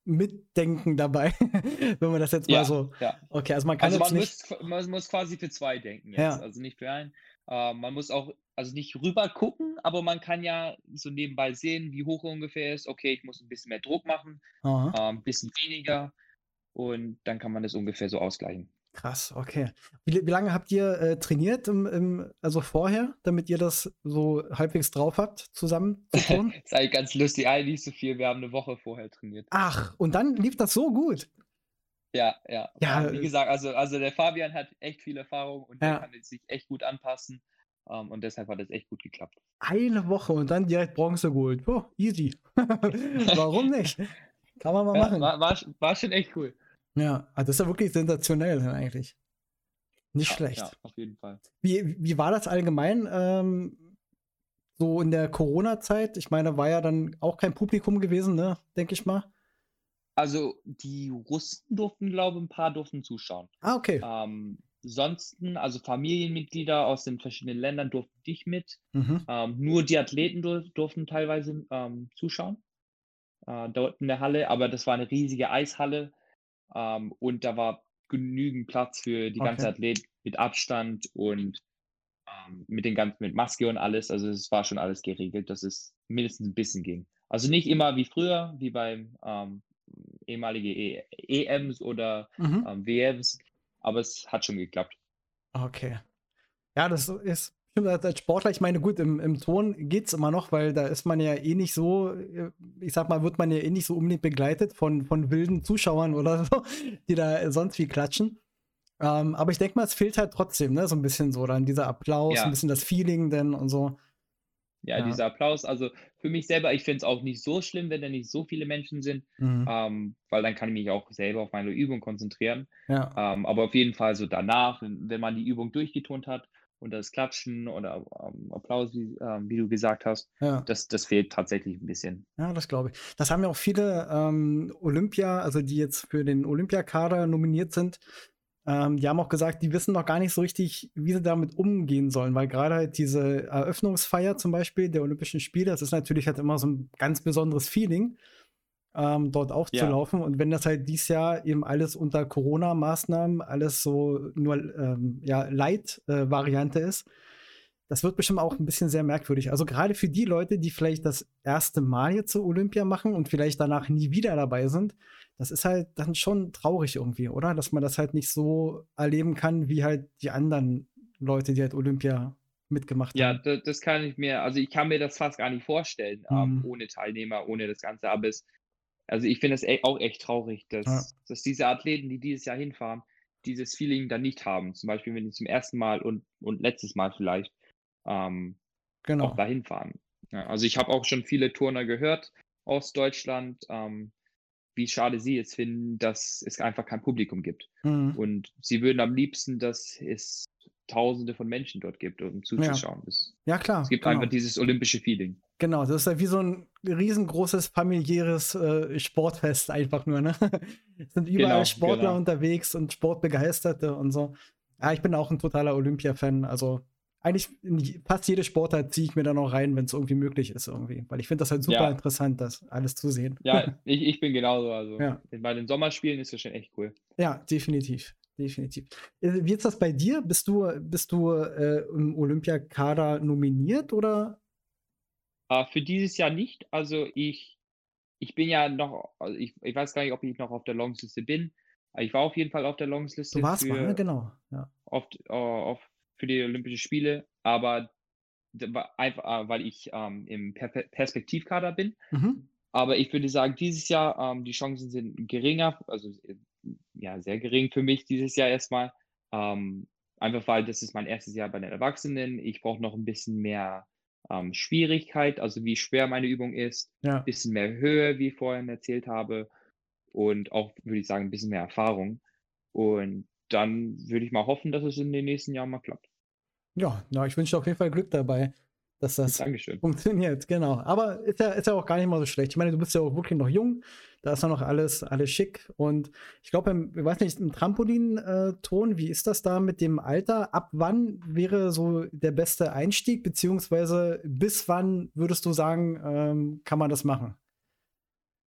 mitdenken dabei, [laughs] wenn man das jetzt mal Ja, so. ja. Okay, also man kann Also man nicht. muss, man muss quasi für zwei denken jetzt, Ja. also nicht für einen. Äh, man muss auch, also nicht rüber gucken, aber man kann ja so nebenbei sehen, wie hoch er ungefähr ist. Okay, ich muss ein bisschen mehr Druck machen, äh, ein bisschen weniger und dann kann man das ungefähr so ausgleichen. Krass, okay. Wie, wie lange habt ihr äh, trainiert, im, im, also vorher, damit ihr das so halbwegs drauf habt, zusammen zu [laughs] tun? das ist eigentlich ganz lustig, eigentlich nicht so viel. Wir haben eine Woche vorher trainiert. Ach, und dann lief das so gut. Ja, ja. ja wie äh, gesagt, also, also der Fabian hat echt viel Erfahrung und ja. der kann sich echt gut anpassen. Um, ähm, und deshalb hat es echt gut geklappt. Eine Woche und dann direkt Bronze geholt. Oh, easy. [laughs] Warum nicht? Kann man mal ja, machen. War, war, war, schon echt cool. Ja, also das ist ja wirklich sensationell eigentlich. Nicht ja, schlecht. Ja, auf jeden Fall. Wie, wie war das allgemein ähm, so in der Corona-Zeit? Ich meine, war ja dann auch kein Publikum gewesen, ne? Denke ich mal. Also die Russen durften, glaube ich, ein paar durften zuschauen. Ah, okay. Ähm, Ansonsten, also Familienmitglieder aus den verschiedenen Ländern durften nicht mit. Mhm. Ähm, nur die Athleten dur durften teilweise ähm, zuschauen. Äh, dort in der Halle, aber das war eine riesige Eishalle ähm, und da war genügend Platz für die ganze okay. Athlet mit Abstand und ähm, mit den ganzen mit Maske und alles. Also es war schon alles geregelt, dass es mindestens ein bisschen ging. Also nicht immer wie früher, wie beim ähm, ehemalige e EMs oder mhm. ähm, WMs, aber es hat schon geklappt. Okay. Ja, das ist als Sportler, ich meine, gut, im, im Ton geht es immer noch, weil da ist man ja eh nicht so, äh, ich sag mal, wird man ja eh nicht so unbedingt begleitet von, von wilden Zuschauern oder so, [laughs] die da sonst wie klatschen. Ähm, aber ich denke mal, es fehlt halt trotzdem, ne, so ein bisschen so dann dieser Applaus, ja. ein bisschen das Feeling denn und so. Ja, ja, dieser Applaus. Also für mich selber, ich finde es auch nicht so schlimm, wenn da nicht so viele Menschen sind, mhm. ähm, weil dann kann ich mich auch selber auf meine Übung konzentrieren. Ja. Ähm, aber auf jeden Fall so danach, wenn, wenn, man die Übung durchgetont hat und das Klatschen oder ähm, Applaus, wie, ähm, wie, du gesagt hast, ja. das, das fehlt tatsächlich ein bisschen. Ja, das glaube ich. Das haben ja auch viele ähm, Olympia, also die jetzt für den Olympiakader nominiert sind, ähm, die haben auch gesagt, die wissen noch gar nicht so richtig, wie sie damit umgehen sollen, weil gerade halt diese Eröffnungsfeier zum Beispiel der Olympischen Spiele, das ist natürlich halt immer so ein ganz besonderes Feeling, ähm, dort aufzulaufen. Ja. Und wenn das halt dieses Jahr eben alles unter Corona-Maßnahmen, alles so nur ähm, ja, Light-Variante äh, ist, das wird bestimmt auch ein bisschen sehr merkwürdig. Also gerade für die Leute, die vielleicht das erste Mal jetzt so Olympia machen und vielleicht danach nie wieder dabei sind, das ist halt dann schon traurig irgendwie, oder? Dass man das halt nicht so erleben kann, wie halt die anderen Leute, die halt Olympia mitgemacht ja, haben. Ja, das, das, kann ich mir, also ich kann mir das fast gar nicht vorstellen, ähm, mhm. ähm, ohne Teilnehmer, ohne das Ganze. Aber es, also ich finde es e auch echt traurig, dass, ja. dass diese Athleten, die dieses Jahr hinfahren, dieses Feeling dann nicht haben. Zum Beispiel, wenn die zum ersten Mal und, und letztes Mal vielleicht ähm, genau. auch dahin fahren. Ja, also ich habe auch schon viele Turner gehört aus Deutschland, ähm, wie schade sie es finden, dass es einfach kein Publikum gibt. Mhm. Und sie würden am liebsten, dass es Tausende von Menschen dort gibt, um zuzuschauen. Ja, das, ja klar. Es gibt genau. einfach dieses olympische Feeling. Genau, das ist ja wie so ein riesengroßes familiäres äh, Sportfest einfach nur. Ne? [laughs] es sind überall genau, Sportler genau. unterwegs und Sportbegeisterte und so. Ja, ich bin auch ein totaler Olympia-Fan. Also eigentlich fast jede Sportart ziehe ich mir da noch rein, wenn es irgendwie möglich ist, irgendwie. Weil ich finde das halt super ja. interessant, das alles zu sehen. Ja, ich, ich bin genauso. Also ja. bei den Sommerspielen ist das schon echt cool. Ja, definitiv. Definitiv. Äh, wie ist das bei dir? Bist du, bist du äh, im Olympiakader nominiert oder? Uh, für dieses Jahr nicht. Also ich, ich bin ja noch, also ich, ich weiß gar nicht, ob ich noch auf der Longsliste bin. Ich war auf jeden Fall auf der Longsliste. Du warst für, mal, ne? genau. Ja. Auf, uh, auf für die Olympischen Spiele, aber einfach, äh, weil ich ähm, im per Perspektivkader bin. Mhm. Aber ich würde sagen, dieses Jahr ähm, die Chancen sind geringer, also äh, ja, sehr gering für mich dieses Jahr erstmal. Ähm, einfach weil das ist mein erstes Jahr bei den Erwachsenen. Ich brauche noch ein bisschen mehr ähm, Schwierigkeit, also wie schwer meine Übung ist, ein ja. bisschen mehr Höhe, wie ich vorhin erzählt habe, und auch, würde ich sagen, ein bisschen mehr Erfahrung. Und dann würde ich mal hoffen, dass es in den nächsten Jahren mal klappt. Ja, ja ich wünsche dir auf jeden Fall Glück dabei, dass das Dankeschön. funktioniert. Genau. Aber ist ja, ist ja auch gar nicht mal so schlecht. Ich meine, du bist ja auch wirklich noch jung. Da ist ja noch alles, alles schick. Und ich glaube, ich weiß nicht, im Trampolin-Ton, wie ist das da mit dem Alter? Ab wann wäre so der beste Einstieg, beziehungsweise bis wann würdest du sagen, ähm, kann man das machen?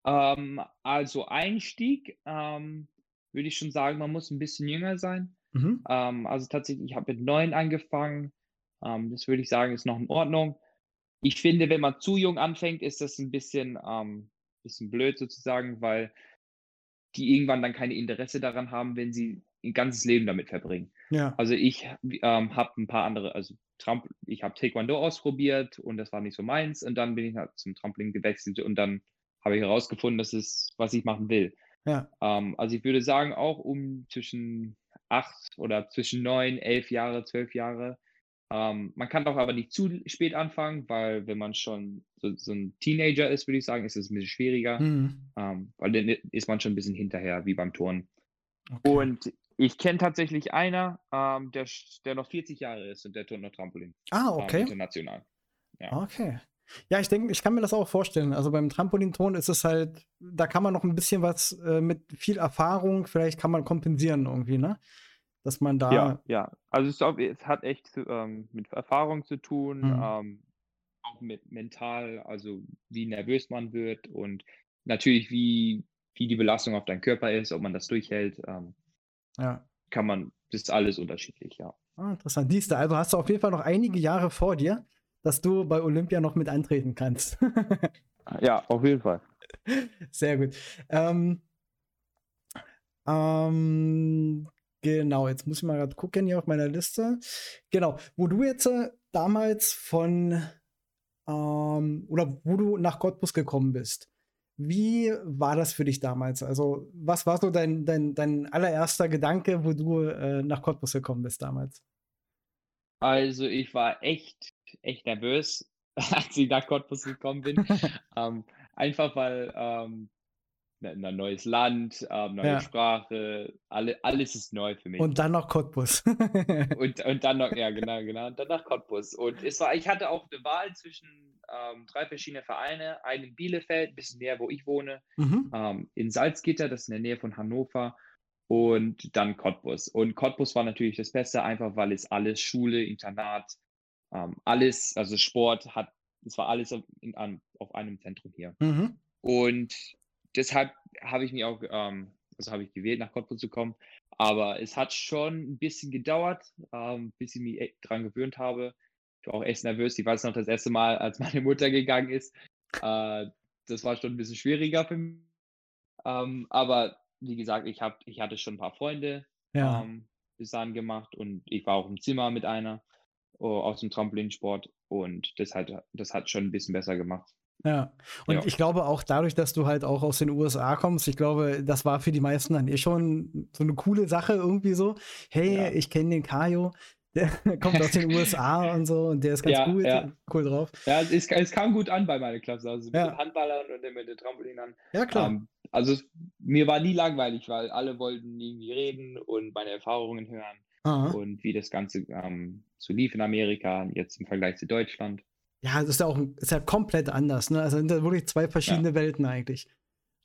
Ähm, also Einstieg ähm, würde ich schon sagen, man muss ein bisschen jünger sein. Mhm. Ähm, also tatsächlich, ich habe mit neun angefangen. Ähm, das würde ich sagen, ist noch in Ordnung. Ich finde, wenn man zu jung anfängt, ist das ein bisschen, ähm, bisschen blöd sozusagen, weil die irgendwann dann keine Interesse daran haben, wenn sie ein ganzes Leben damit verbringen. Ja. Also ich ähm, habe ein paar andere, also Tramp ich habe Taekwondo ausprobiert und das war nicht so meins und dann bin ich halt zum Trampolin gewechselt und dann habe ich herausgefunden, das ist, was ich machen will. Ja. Ähm, also ich würde sagen, auch um zwischen acht oder zwischen neun, elf Jahre, zwölf Jahre. Ähm, man kann doch aber nicht zu spät anfangen, weil wenn man schon so, so ein Teenager ist, würde ich sagen, ist es ein bisschen schwieriger, mhm. ähm, weil dann ist man schon ein bisschen hinterher, wie beim Turnen. Okay. Und ich kenne tatsächlich einer, ähm, der, der noch 40 Jahre ist und der turnt noch Trampolin. Ah, ähm, okay. international. Ja. Okay. Ja, ich denke, ich kann mir das auch vorstellen. Also beim Trampolinton ist es halt, da kann man noch ein bisschen was äh, mit viel Erfahrung, vielleicht kann man kompensieren irgendwie, ne? Dass man da. Ja, ja. Also es, auch, es hat echt ähm, mit Erfahrung zu tun, mhm. ähm, auch mit mental, also wie nervös man wird und natürlich wie, wie die Belastung auf deinen Körper ist, ob man das durchhält. Ähm, ja. Kann man, das ist alles unterschiedlich, ja. Ah, interessant. Siehst du, also hast du auf jeden Fall noch einige Jahre vor dir dass du bei Olympia noch mit antreten kannst. [laughs] ja, auf jeden Fall. Sehr gut. Ähm, ähm, genau, jetzt muss ich mal gerade gucken hier auf meiner Liste. Genau, wo du jetzt äh, damals von ähm, oder wo du nach Cottbus gekommen bist. Wie war das für dich damals? Also, was war so dein, dein, dein allererster Gedanke, wo du äh, nach Cottbus gekommen bist damals? Also, ich war echt echt nervös, [laughs] als ich nach Cottbus gekommen bin. [laughs] ähm, einfach weil ähm, ein ne, neues Land, ähm, neue ja. Sprache, alle, alles ist neu für mich. Und dann noch Cottbus. [laughs] und, und dann noch, ja, genau, genau, und dann noch Cottbus. Und es war, ich hatte auch eine Wahl zwischen ähm, drei verschiedene Vereine, einen in Bielefeld, ein bisschen näher, wo ich wohne, mhm. ähm, in Salzgitter, das ist in der Nähe von Hannover, und dann Cottbus. Und Cottbus war natürlich das Beste, einfach weil es alles Schule, Internat, ähm, alles, also Sport hat, es war alles auf, in, auf einem Zentrum hier. Mhm. Und deshalb habe ich mich auch, ähm, also habe ich gewählt, nach Cottbus zu kommen. Aber es hat schon ein bisschen gedauert, ähm, bis ich mich dran gewöhnt habe. Ich war auch echt nervös. Ich weiß noch das erste Mal, als meine Mutter gegangen ist. Äh, das war schon ein bisschen schwieriger für mich. Ähm, aber wie gesagt, ich, hab, ich hatte schon ein paar Freunde ja. ähm, bis dahin gemacht und ich war auch im Zimmer mit einer. Oh, aus dem Trampolinsport und das hat, das hat schon ein bisschen besser gemacht. Ja, und ja. ich glaube auch dadurch, dass du halt auch aus den USA kommst, ich glaube, das war für die meisten dann eh schon so eine coole Sache irgendwie so. Hey, ja. ich kenne den Kajo, der [laughs] kommt aus den USA und so und der ist ganz ja, gut, ja. cool drauf. Ja, es, es, kam gut an bei meiner Klasse, also mit den Handballern und mit den Trampolinern. Ja, klar. Um, ähm, also mir war nie langweilig, weil alle wollten irgendwie reden und meine Erfahrungen hören. Aha. und wie das Ganze ähm, so lief in Amerika, jetzt im Vergleich zu Deutschland. Ja, das ist ja auch ist ja komplett anders, ne? Also sind da wirklich zwei verschiedene ja. Welten eigentlich.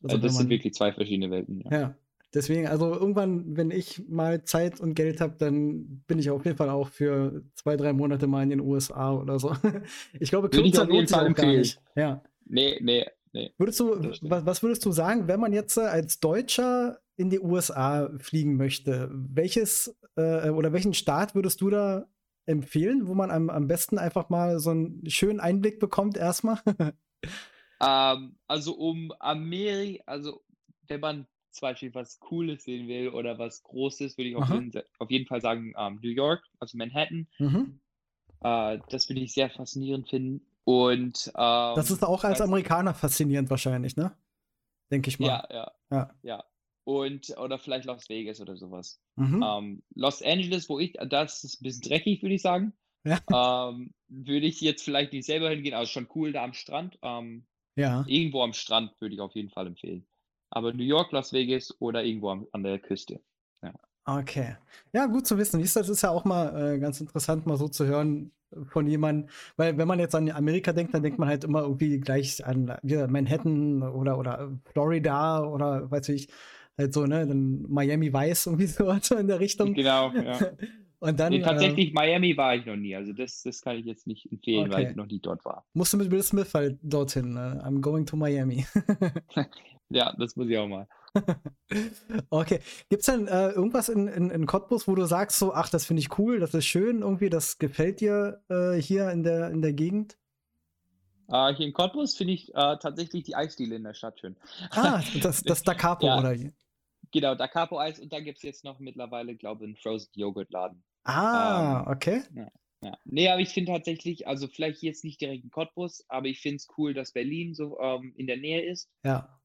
Also, das man, sind wirklich zwei verschiedene Welten. Ja. ja. Deswegen, also irgendwann, wenn ich mal Zeit und Geld habe, dann bin ich auf jeden Fall auch für zwei, drei Monate mal in den USA oder so. [laughs] Ich glaube, kürzer lohnt sich auch gar nicht. Ja. Nee, nee, nee. Würdest du, was, was würdest du sagen, wenn man jetzt als Deutscher in die USA fliegen möchte, welches äh, oder welchen Staat würdest du da empfehlen, wo man am, am besten einfach mal so einen schönen Einblick bekommt erstmal? [laughs] ähm, also um Amerika, also wenn man zum Beispiel was Cooles sehen will oder was Großes, würde ich auf jeden, auf jeden, Fall sagen ähm, New York, also Manhattan. Mhm. Äh, das würde ich sehr faszinierend finden. Und ähm, das ist auch als Amerikaner faszinierend wahrscheinlich, ne? Denke ich mal. Ja, ja, ja. ja und oder vielleicht Las Vegas oder sowas. Mhm. Ähm, Los Angeles, wo ich, das ist ein bisschen dreckig, würde ich sagen. Ja. Ähm, würde ich jetzt vielleicht nicht selber hingehen, aber schon cool da am Strand. Ähm, ja. Irgendwo am Strand würde ich auf jeden Fall empfehlen. Aber New York, Las Vegas oder irgendwo am, an der Küste. Ja. Okay. Ja, gut zu wissen. Das ist ja auch mal äh, ganz interessant, mal so zu hören von jemandem, weil wenn man jetzt an Amerika denkt, dann denkt man halt immer irgendwie gleich an Manhattan oder, oder Florida oder weiß ich, halt so, ne, dann Miami Weiß [laughs] irgendwie so in der Richtung. Genau, ja. [laughs] Und dann, nee, tatsächlich, äh, Miami war ich noch nie. Also das, das kann ich jetzt nicht empfehlen, okay. weil ich noch nie dort war. Musst du mit Will Smith halt dorthin. Ne? I'm going to Miami. [laughs] ja, das muss ich auch mal. okay. Gibt es denn äh, irgendwas in, in, in Cottbus, wo du sagst, so, ach, das finde ich cool, das ist schön, irgendwie, das gefällt dir äh, hier in der, in der Gegend? Uh, hier in Cottbus finde ich uh, tatsächlich die Eisdiele in der Stadt schön. Ah, das, das Da Capo, ja. oder? Genau, Da Capo Eis und dann gibt es jetzt noch mittlerweile, glaube ich, einen Frozen Joghurt Laden. Ah, ähm, okay. Ja, ja. Nee, aber ich finde tatsächlich, also vielleicht jetzt nicht direkt in Cottbus, aber ich finde es cool, dass Berlin so ähm, in der Nähe ist. Ja.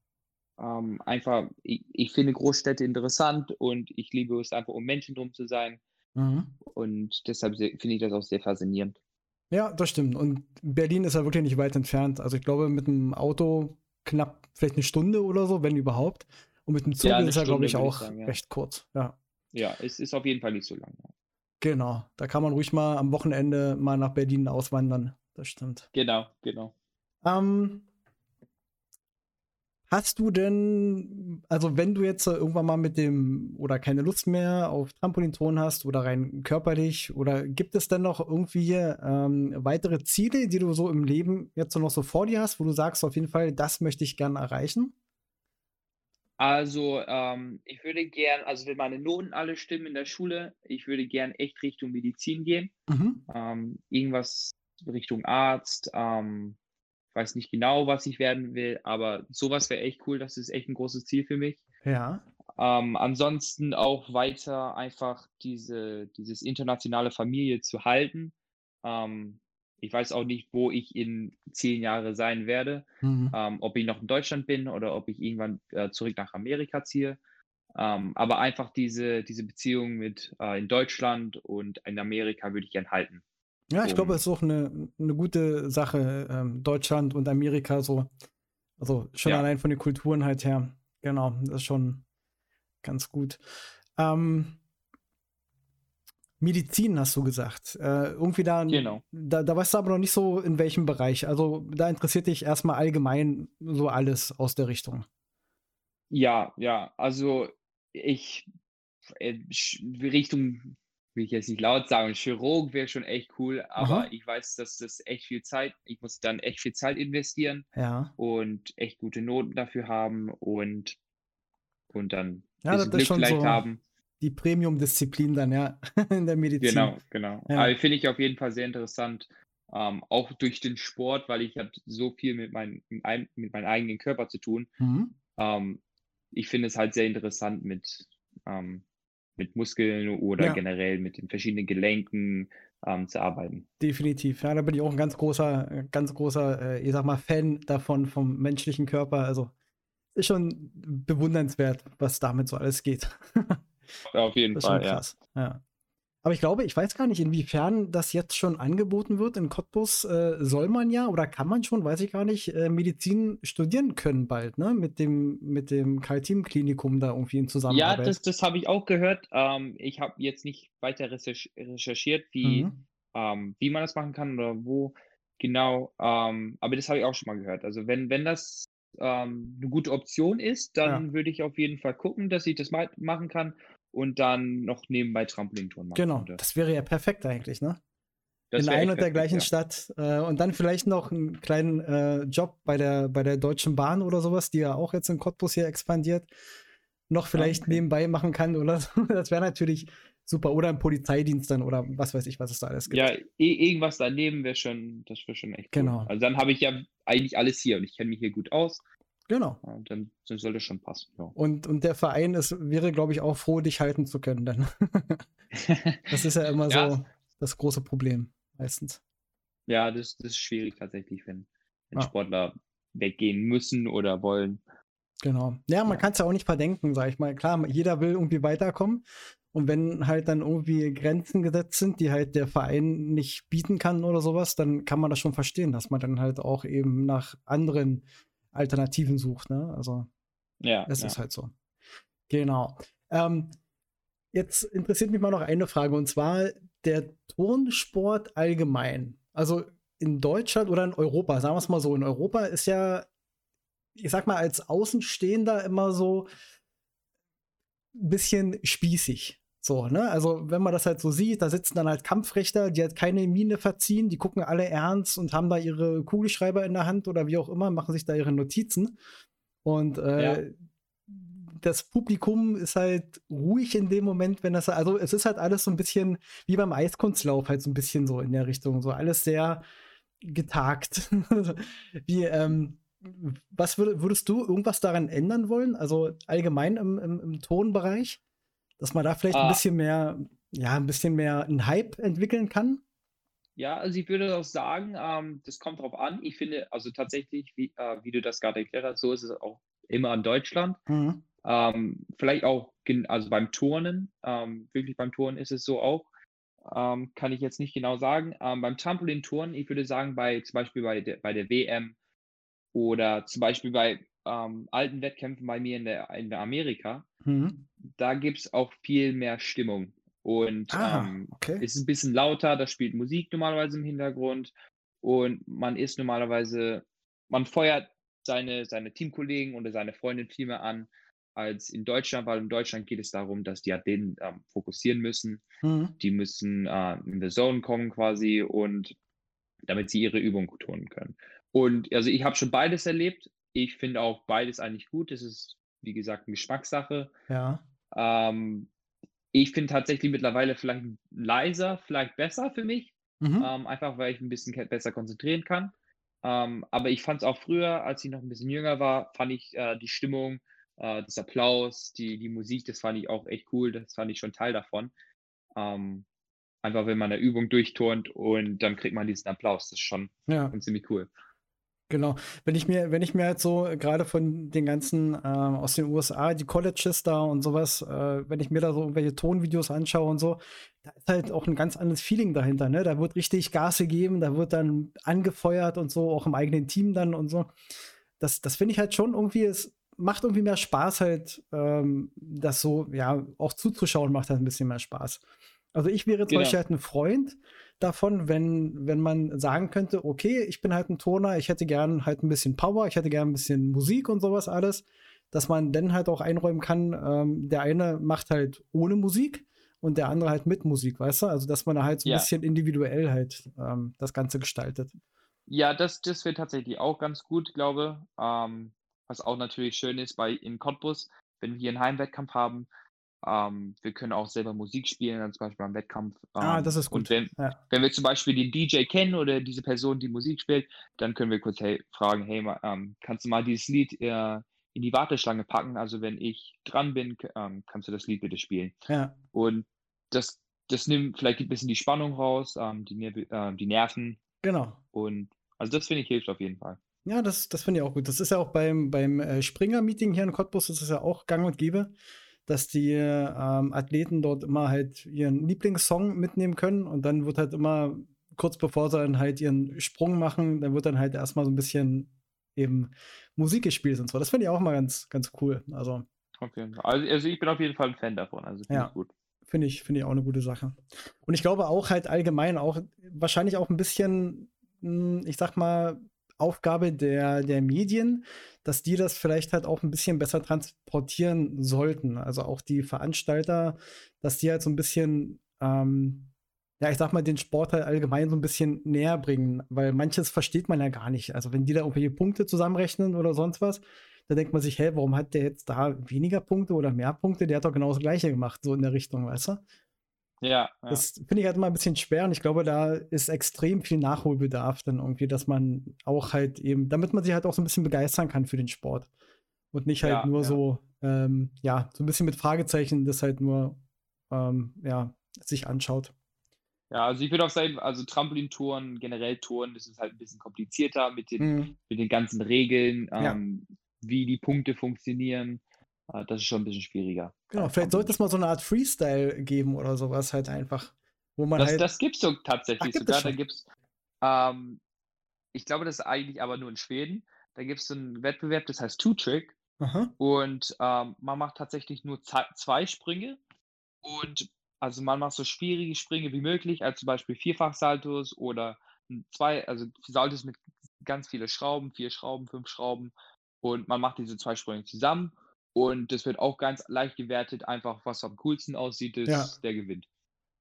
Ähm, einfach, ich, ich, finde Großstädte interessant und ich liebe es einfach, um Menschen drum zu sein. Mhm. Und deshalb finde ich das auch sehr faszinierend. Ja, das stimmt. Und Berlin ist ja wirklich nicht weit entfernt. Also ich glaube, mit dem Auto knapp vielleicht eine Stunde oder so, wenn überhaupt. Und mit dem Zug ja, ist er, glaube ich, auch ich sagen, ja. recht kurz. Ja. ja, es ist auf jeden Fall nicht so lang. Genau. Da kann man ruhig mal am Wochenende mal nach Berlin auswandern. Das stimmt. Genau, genau. Ähm, Hast du denn, also wenn du jetzt irgendwann mal mit dem oder keine Lust mehr auf Trampolinton hast oder rein körperlich, oder gibt es denn noch irgendwie ähm, weitere Ziele, die du so im Leben jetzt noch so vor dir hast, wo du sagst, auf jeden Fall, das möchte ich gerne erreichen? Also, ähm, ich würde gern, also wenn meine Noten alle stimmen in der Schule, ich würde gern echt Richtung Medizin gehen. Mhm. Ähm, irgendwas Richtung Arzt, ähm, weiß nicht genau, was ich werden will, aber sowas wäre echt cool. Das ist echt ein großes Ziel für mich. Ja. Ähm, ansonsten auch weiter einfach diese, dieses internationale Familie zu halten. Ähm, ich weiß auch nicht, wo ich in zehn Jahren sein werde. Mhm. Ähm, ob ich noch in Deutschland bin oder ob ich irgendwann äh, zurück nach Amerika ziehe. Ähm, aber einfach diese, diese Beziehung mit äh, in Deutschland und in Amerika würde ich gern halten. Ja, ich glaube, es ist auch eine, eine gute Sache, ähm, Deutschland und Amerika so. Also schon ja. allein von den Kulturen halt her. Genau, das ist schon ganz gut. Ähm, Medizin hast du gesagt. Äh, irgendwie da, genau. da, da weißt du aber noch nicht so in welchem Bereich. Also da interessiert dich erstmal allgemein so alles aus der Richtung. Ja, ja, also ich äh, Richtung will ich jetzt nicht laut sagen, Chirurg wäre schon echt cool, aber Aha. ich weiß, dass das echt viel Zeit, ich muss dann echt viel Zeit investieren ja. und echt gute Noten dafür haben und, und dann ja, das Glück vielleicht so haben. Die Premium-Disziplin dann, ja, [laughs] in der Medizin. Genau, genau. Ja. Aber finde ich auf jeden Fall sehr interessant, ähm, auch durch den Sport, weil ich habe so viel mit, mein, mit meinem eigenen Körper zu tun. Mhm. Ähm, ich finde es halt sehr interessant mit, ähm, mit Muskeln oder ja. generell mit den verschiedenen Gelenken ähm, zu arbeiten. Definitiv. Ja, da bin ich auch ein ganz großer, ganz großer, äh, ich sag mal, Fan davon, vom menschlichen Körper. Also ist schon bewundernswert, was damit so alles geht. [laughs] Auf jeden Fall, ja. ja. Aber ich glaube, ich weiß gar nicht, inwiefern das jetzt schon angeboten wird. In Cottbus äh, soll man ja oder kann man schon, weiß ich gar nicht, äh, Medizin studieren können bald, ne? Mit dem, mit dem Karl-Team-Klinikum da irgendwie in Zusammenarbeit. Ja, das, das habe ich auch gehört. Ähm, ich habe jetzt nicht weiter recherchiert, wie, mhm. ähm, wie man das machen kann oder wo genau. Ähm, aber das habe ich auch schon mal gehört. Also wenn, wenn das ähm, eine gute Option ist, dann ja. würde ich auf jeden Fall gucken, dass ich das mal machen kann und dann noch nebenbei Trampolintouren machen Genau, könnte. das wäre ja perfekt eigentlich, ne? Das in einer und der gleichen ja. Stadt äh, und dann vielleicht noch einen kleinen äh, Job bei der, bei der Deutschen Bahn oder sowas, die ja auch jetzt in Cottbus hier expandiert, noch vielleicht okay. nebenbei machen kann oder so. [laughs] Das wäre natürlich super. Oder im Polizeidienst dann oder was weiß ich, was es da alles gibt. Ja, irgendwas daneben wäre schon, das wäre schon echt cool. Genau. Also dann habe ich ja eigentlich alles hier und ich kenne mich hier gut aus. Genau. Ja, dann, dann soll das schon passen. Ja. Und, und der Verein ist, wäre, glaube ich, auch froh, dich halten zu können. Dann. [laughs] das ist ja immer ja. so das große Problem, meistens. Ja, das, das ist schwierig tatsächlich, wenn, wenn ja. Sportler weggehen müssen oder wollen. Genau. Ja, man kann es ja auch nicht verdenken, sag ich mal. Klar, jeder will irgendwie weiterkommen. Und wenn halt dann irgendwie Grenzen gesetzt sind, die halt der Verein nicht bieten kann oder sowas, dann kann man das schon verstehen, dass man dann halt auch eben nach anderen Alternativen sucht. Ne? Also, ja, es ja. ist halt so. Genau. Ähm, jetzt interessiert mich mal noch eine Frage und zwar der Turnsport allgemein. Also in Deutschland oder in Europa, sagen wir es mal so, in Europa ist ja, ich sag mal, als Außenstehender immer so ein bisschen spießig. So, ne? Also, wenn man das halt so sieht, da sitzen dann halt Kampfrichter, die halt keine Miene verziehen, die gucken alle ernst und haben da ihre Kugelschreiber in der Hand oder wie auch immer, machen sich da ihre Notizen. Und äh, ja. das Publikum ist halt ruhig in dem Moment, wenn das, also es ist halt alles so ein bisschen wie beim Eiskunstlauf, halt so ein bisschen so in der Richtung, so alles sehr getagt. [laughs] wie, ähm, was würd, würdest du irgendwas daran ändern wollen? Also allgemein im, im, im Tonbereich? Dass man da vielleicht ah. ein bisschen mehr, ja, ein bisschen mehr einen Hype entwickeln kann? Ja, also ich würde auch sagen, ähm, das kommt drauf an. Ich finde, also tatsächlich, wie, äh, wie du das gerade erklärt hast, so ist es auch immer in Deutschland. Mhm. Ähm, vielleicht auch, also beim Turnen, ähm, wirklich beim Turnen ist es so auch. Ähm, kann ich jetzt nicht genau sagen. Ähm, beim Trampolin-Turnen, ich würde sagen, bei zum Beispiel bei der, bei der WM oder zum Beispiel bei ähm, alten Wettkämpfen bei mir in der, in der Amerika, mhm. da gibt es auch viel mehr Stimmung. Und ah, ähm, okay. es ist ein bisschen lauter, da spielt Musik normalerweise im Hintergrund und man ist normalerweise, man feuert seine, seine Teamkollegen oder seine Freunde viel mehr an als in Deutschland, weil in Deutschland geht es darum, dass die Athleten ähm, fokussieren müssen. Mhm. Die müssen äh, in the Zone kommen quasi und damit sie ihre Übung tun können. Und also ich habe schon beides erlebt. Ich finde auch beides eigentlich gut. Es ist, wie gesagt, eine Geschmackssache. Ja. Ähm, ich finde tatsächlich mittlerweile vielleicht leiser, vielleicht besser für mich. Mhm. Ähm, einfach weil ich ein bisschen besser konzentrieren kann. Ähm, aber ich fand es auch früher, als ich noch ein bisschen jünger war, fand ich äh, die Stimmung äh, das Applaus, die, die Musik, das fand ich auch echt cool. Das fand ich schon Teil davon. Ähm, einfach, wenn man eine Übung durchturnt und dann kriegt man diesen Applaus. Das ist schon, ja. schon ziemlich cool. Genau. Wenn ich mir, wenn ich mir halt so gerade von den ganzen äh, aus den USA, die Colleges da und sowas, äh, wenn ich mir da so irgendwelche Tonvideos anschaue und so, da ist halt auch ein ganz anderes Feeling dahinter, ne? Da wird richtig Gas gegeben, da wird dann angefeuert und so, auch im eigenen Team dann und so. Das, das finde ich halt schon irgendwie, es macht irgendwie mehr Spaß halt, ähm, das so, ja, auch zuzuschauen macht halt ein bisschen mehr Spaß. Also ich wäre zum genau. Beispiel halt ein Freund davon, wenn, wenn man sagen könnte, okay, ich bin halt ein Toner, ich hätte gern halt ein bisschen Power, ich hätte gern ein bisschen Musik und sowas alles, dass man dann halt auch einräumen kann, ähm, der eine macht halt ohne Musik und der andere halt mit Musik, weißt du? Also dass man da halt so ein ja. bisschen individuell halt ähm, das Ganze gestaltet. Ja, das, das wäre tatsächlich auch ganz gut, glaube ähm, was auch natürlich schön ist bei in Cottbus, wenn wir hier einen Heimwettkampf haben, ähm, wir können auch selber Musik spielen, dann zum Beispiel beim Wettkampf. Ähm, ah, das ist gut. Und wenn, ja. wenn wir zum Beispiel den DJ kennen oder diese Person, die Musik spielt, dann können wir kurz hey, fragen, hey, ähm, kannst du mal dieses Lied äh, in die Warteschlange packen? Also wenn ich dran bin, ähm, kannst du das Lied bitte spielen. Ja. Und das, das nimmt vielleicht ein bisschen die Spannung raus, ähm, die, äh, die Nerven. Genau. Und also das finde ich hilft auf jeden Fall. Ja, das, das finde ich auch gut. Das ist ja auch beim, beim äh, Springer-Meeting hier in Cottbus, das ist ja auch gang und gäbe, dass die ähm, Athleten dort immer halt ihren Lieblingssong mitnehmen können und dann wird halt immer kurz bevor sie dann halt ihren Sprung machen, dann wird dann halt erstmal so ein bisschen eben Musik gespielt und so. Das finde ich auch mal ganz, ganz cool. Also, okay. also, also ich bin auf jeden Fall ein Fan davon. Also finde ja. ich gut. Finde ich, finde ich auch eine gute Sache. Und ich glaube auch halt allgemein auch wahrscheinlich auch ein bisschen, hm, ich sag mal, Aufgabe der, der Medien, dass die das vielleicht halt auch ein bisschen besser transportieren sollten. Also auch die Veranstalter, dass die halt so ein bisschen, ähm, ja, ich sag mal, den Sport halt allgemein so ein bisschen näher bringen, weil manches versteht man ja gar nicht. Also wenn die da irgendwelche Punkte zusammenrechnen oder sonst was, da denkt man sich, hä, warum hat der jetzt da weniger Punkte oder mehr Punkte? Der hat doch genau das Gleiche gemacht, so in der Richtung, weißt du? Ja, ja. Das finde ich halt immer ein bisschen schwer und ich glaube, da ist extrem viel Nachholbedarf dann irgendwie, dass man auch halt eben, damit man sich halt auch so ein bisschen begeistern kann für den Sport und nicht halt ja, nur ja. so, ähm, ja, so ein bisschen mit Fragezeichen das halt nur, ähm, ja, sich anschaut. Ja, also ich würde auch sagen, also Trampolintouren, generell Touren, das ist halt ein bisschen komplizierter mit den, mhm. mit den ganzen Regeln, ähm, wie die Punkte funktionieren. Ah, das ist schon ein bisschen schwieriger. Genau, vielleicht sollte es mal so eine Art Freestyle geben oder sowas halt einfach. Wo man das, halt das gibt es so tatsächlich Ach, gibt sogar. Da gibt es, ähm, ich glaube, das ist eigentlich aber nur in Schweden. Da gibt es so einen Wettbewerb, das heißt Two-Trick. Und ähm, man macht tatsächlich nur zwei Sprünge. Und also man macht so schwierige Sprünge wie möglich, als zum Beispiel Vierfach-Saltos oder zwei, also Saltos mit ganz viele Schrauben, vier Schrauben, fünf Schrauben. Und man macht diese zwei Sprünge zusammen und das wird auch ganz leicht gewertet, einfach was am coolsten aussieht, ist ja. der gewinnt.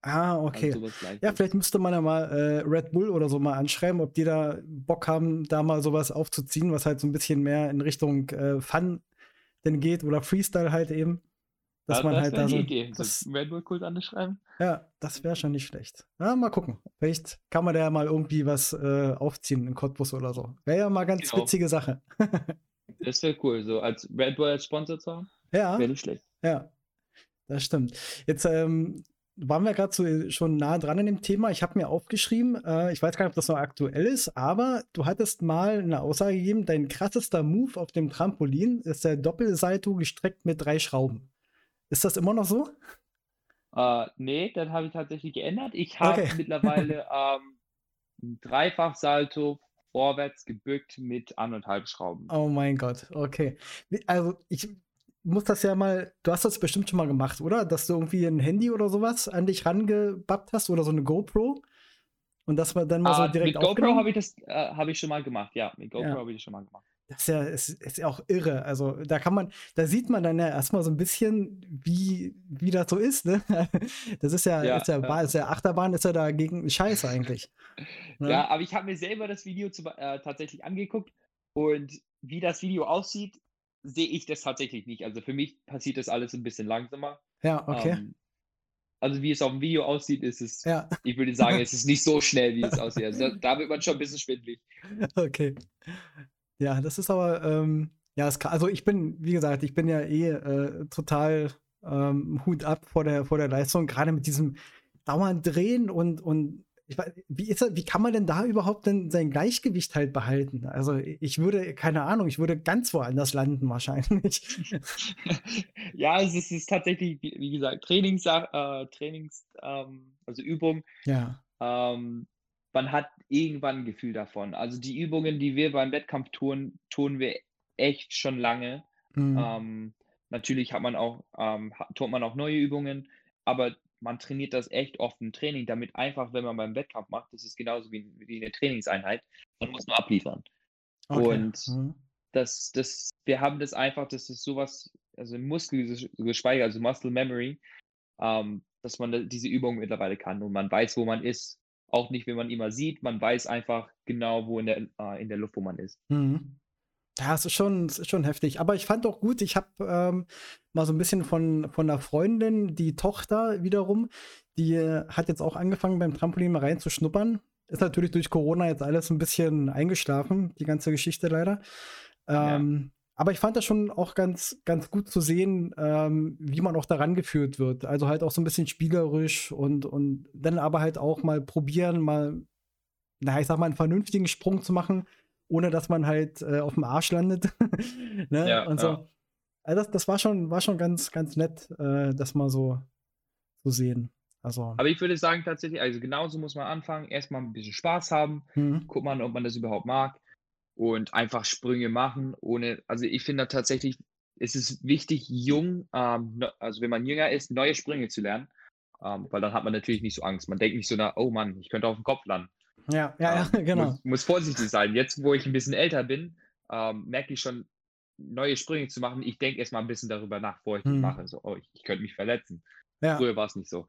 Ah, okay. Also ja, vielleicht müsste man ja mal äh, Red Bull oder so mal anschreiben, ob die da Bock haben, da mal sowas aufzuziehen, was halt so ein bisschen mehr in Richtung äh, Fun denn geht oder Freestyle halt eben. Dass Ja, man das halt wäre da die so. Idee. So Das, Red Bull Kult anschreiben. ja, das wäre schon nicht schlecht. Ja, mal gucken. Vielleicht kann man da ja mal irgendwie was äh, aufziehen in Cottbus oder so. Wäre ja mal ganz Genau. witzige Sache. [laughs] Das wäre cool, so als Red Bull als Sponsor zu haben. ja, Wäre nicht schlecht. ja, das stimmt. Jetzt ähm, waren wir gerade so schon nah dran an dem Thema. Ich habe mir aufgeschrieben, äh, ich weiß gar nicht, ob das noch aktuell ist, aber du hattest mal eine Aussage gegeben, dein krassester Move auf dem Trampolin ist der Doppelsalto gestreckt mit drei Schrauben. Ist das immer noch so? Äh, nee, das habe ich tatsächlich geändert. Ich habe Okay. mittlerweile [laughs] ähm, ein Dreifach-Salto vorwärts gebückt mit anderthalb Schrauben. Oh mein Gott, okay. Also ich muss das ja mal, du hast das bestimmt schon mal gemacht, oder? Dass du irgendwie ein Handy oder sowas an dich rangebappt hast oder so eine GoPro und das war dann mal so Ah, direkt mit GoPro habe ich das äh, habe ich schon mal gemacht. Ja, mit GoPro Ja. habe ich das schon mal gemacht. Das ist ja, ist, ist ja auch irre. Also da kann man, da sieht man dann ja erstmal so ein bisschen, wie, wie das so ist, ne? [laughs] Das ist ja, Ja, ist ja, ja. Ist ja Achterbahn, ist ja dagegen Scheiße eigentlich. Ne? Ja, aber ich habe mir selber das Video zu, äh, tatsächlich angeguckt und wie das Video aussieht, sehe ich das tatsächlich nicht. Also für mich passiert das alles ein bisschen langsamer. Ja, okay. Ähm, also wie es auf dem Video aussieht, ist es, Ja, ich würde sagen, [laughs] es ist nicht so schnell, wie es aussieht. Also da, da wird man schon ein bisschen schwindelig. okay. Ja, das ist aber, ähm, ja, es kann, also ich bin, wie gesagt, ich bin ja eh äh, total ähm, Hut ab vor der, vor der Leistung, gerade mit diesem dauernd Drehen und, und ich weiß, wie ist das, wie kann man denn da überhaupt denn sein Gleichgewicht halt behalten? Also ich würde, keine Ahnung, ich würde ganz woanders landen wahrscheinlich. [laughs] Ja, es ist, es ist tatsächlich, wie, gesagt, Trainings, äh, Trainings, ähm, also Übung. Ja. Ähm, man hat irgendwann ein Gefühl davon. Also die Übungen, die wir beim Wettkampf tun, tun wir echt schon lange. Mhm. Ähm, natürlich hat man auch, ähm, tut man auch neue Übungen, aber man trainiert das echt oft im Training, damit einfach, wenn man beim Wettkampf macht, das ist genauso wie, wie eine Trainingseinheit, man muss nur abliefern. Okay. Und Mhm. das, das, wir haben das einfach, das ist sowas, also Muskelgeschweige, also Muscle Memory, ähm, dass man diese Übung mittlerweile kann und man weiß, wo man ist. Auch nicht, wenn man immer sieht, man weiß einfach genau, wo in der, äh, in der Luft, wo man ist. Mhm. Ja, es ist schon, es ist schon heftig. Aber ich fand auch gut, ich habe ähm, mal so ein bisschen von, von einer Freundin, die Tochter wiederum, die äh, hat jetzt auch angefangen beim Trampolin mal reinzuschnuppern. Ist natürlich durch Corona jetzt alles ein bisschen eingeschlafen, die ganze Geschichte leider. Ja. Aber ich fand das schon auch ganz, ganz gut zu sehen, ähm, wie man auch daran geführt wird. Also halt auch so ein bisschen spielerisch und, und dann aber halt auch mal probieren, mal, na, ich sag mal, einen vernünftigen Sprung zu machen, ohne dass man halt äh, auf dem Arsch landet. [laughs] ne? Ja, und so. ja. Also das, das war schon, war schon ganz, ganz nett, äh, das mal so zu sehen. Also, Aber ich würde sagen, tatsächlich, also genauso muss man anfangen. Erstmal ein bisschen Spaß haben, mhm. guck mal, ob man das überhaupt mag und einfach Sprünge machen, ohne, also ich finde tatsächlich, es ist wichtig, jung, ähm, also wenn man jünger ist, neue Sprünge zu lernen, ähm, weil dann hat man natürlich nicht so Angst. Man denkt nicht so nach, oh Mann, ich könnte auf den Kopf landen. ja, ja, ja, Ähm, [laughs] genau. Muss, muss vorsichtig sein. Jetzt, wo ich ein bisschen älter bin, ähm, merke ich schon, neue Sprünge zu machen. Ich denke erstmal ein bisschen darüber nach, bevor ich das Mhm. mache. So, oh, ich, ich könnte mich verletzen. Ja. Früher war es nicht so.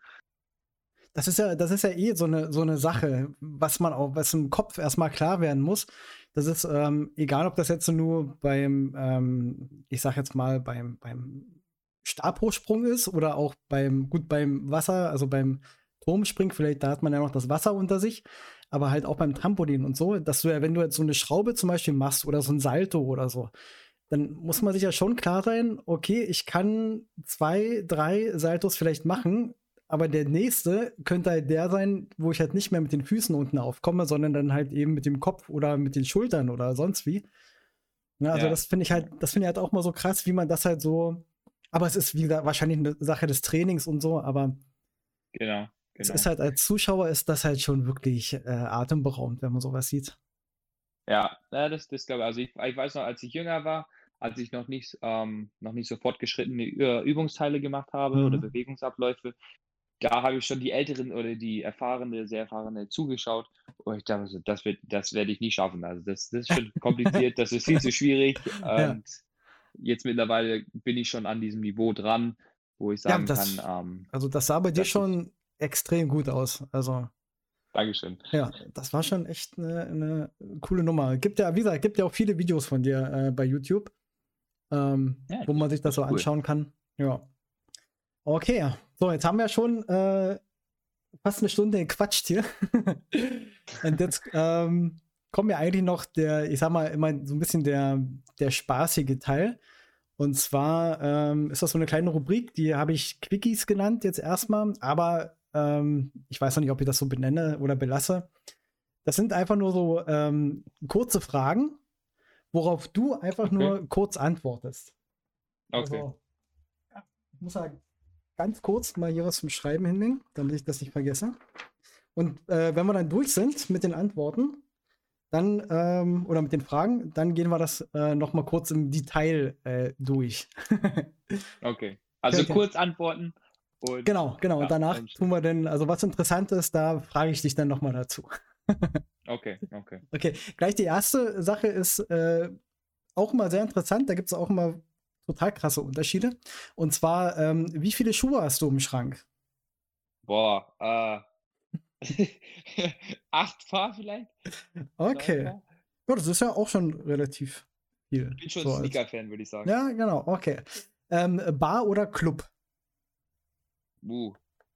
Das ist ja, das ist ja eh so eine, so eine Sache, was man auch, was im Kopf erstmal klar werden muss. Das ist, ähm, egal ob das jetzt nur beim, ähm, ich sag jetzt mal, beim, beim Stabhochsprung ist oder auch beim, gut, beim Wasser, also beim Turmspringen, vielleicht da hat man ja noch das Wasser unter sich, aber halt auch beim Trampolin und so, dass du ja, wenn du jetzt so eine Schraube zum Beispiel machst oder so ein Salto oder so, dann muss man sich ja schon klar sein, okay, ich kann zwei, drei Saltos vielleicht machen, aber der nächste könnte halt der sein, wo ich halt nicht mehr mit den Füßen unten aufkomme, sondern dann halt eben mit dem Kopf oder mit den Schultern oder sonst wie. Ja, also Ja. das finde ich halt, das finde ich halt auch mal so krass, wie man das halt so. Aber es ist, wie gesagt, wahrscheinlich eine Sache des Trainings und so, aber Genau. es genau. ist halt als Zuschauer ist das halt schon wirklich äh, atemberaubend, wenn man sowas sieht. Ja, das, das glaube ich. Also ich, ich weiß noch, als ich jünger war, als ich noch nicht, ähm, noch nicht so fortgeschrittene Übungsteile gemacht habe oder Mhm. Bewegungsabläufe, da habe ich schon die Älteren oder die erfahrene, sehr erfahrene zugeschaut. Und ich dachte, das wird, das werde ich nie schaffen. Also das, das ist schon [laughs] kompliziert, das ist viel zu schwierig. Ja. Und jetzt mittlerweile bin ich schon an diesem Niveau dran, wo ich Ja, sagen das- kann, ähm, Also das sah bei dir Das ist- schon extrem gut aus. Also Dankeschön. ja, das war schon echt eine, eine coole Nummer. Gibt ja, wie gesagt, gibt ja auch viele Videos von dir äh, bei YouTube, ähm, Ja, wo man sich das so cool. anschauen kann. Ja. Okay, so, jetzt haben wir schon äh, fast eine Stunde gequatscht hier. [laughs] Und jetzt ähm, kommt mir eigentlich noch der, ich sag mal, immer so ein bisschen der, der spaßige Teil. Und zwar ähm, ist das so eine kleine Rubrik, die habe ich Quickies genannt jetzt erstmal, aber ähm, ich weiß noch nicht, ob ich das so benenne oder belasse. Das sind einfach nur so ähm, kurze Fragen, worauf du einfach okay. nur kurz antwortest. Okay. Also, ich muss ja ganz kurz mal hier was zum Schreiben hinlegen, damit ich das nicht vergesse. Und äh, wenn wir dann durch sind mit den Antworten, dann, ähm, oder mit den Fragen, dann gehen wir das äh, noch mal kurz im Detail äh, durch. [laughs] okay. Also okay. kurz antworten. Und, genau, genau. Ja, und danach tun wir dann, also was interessant ist, da frage ich dich dann noch mal dazu. [laughs] okay, okay. Okay, gleich die erste Sache ist äh, auch immer sehr interessant. Da gibt es auch immer total krasse Unterschiede. Und zwar, ähm, wie viele Schuhe hast du im Schrank? Boah, äh, [laughs] acht Paar vielleicht. Okay. Ja, das ist ja auch schon relativ viel. Ich bin schon so Sneaker-Fan, würde ich sagen. Ja, genau, okay. Ähm, Bar oder Club? Uh,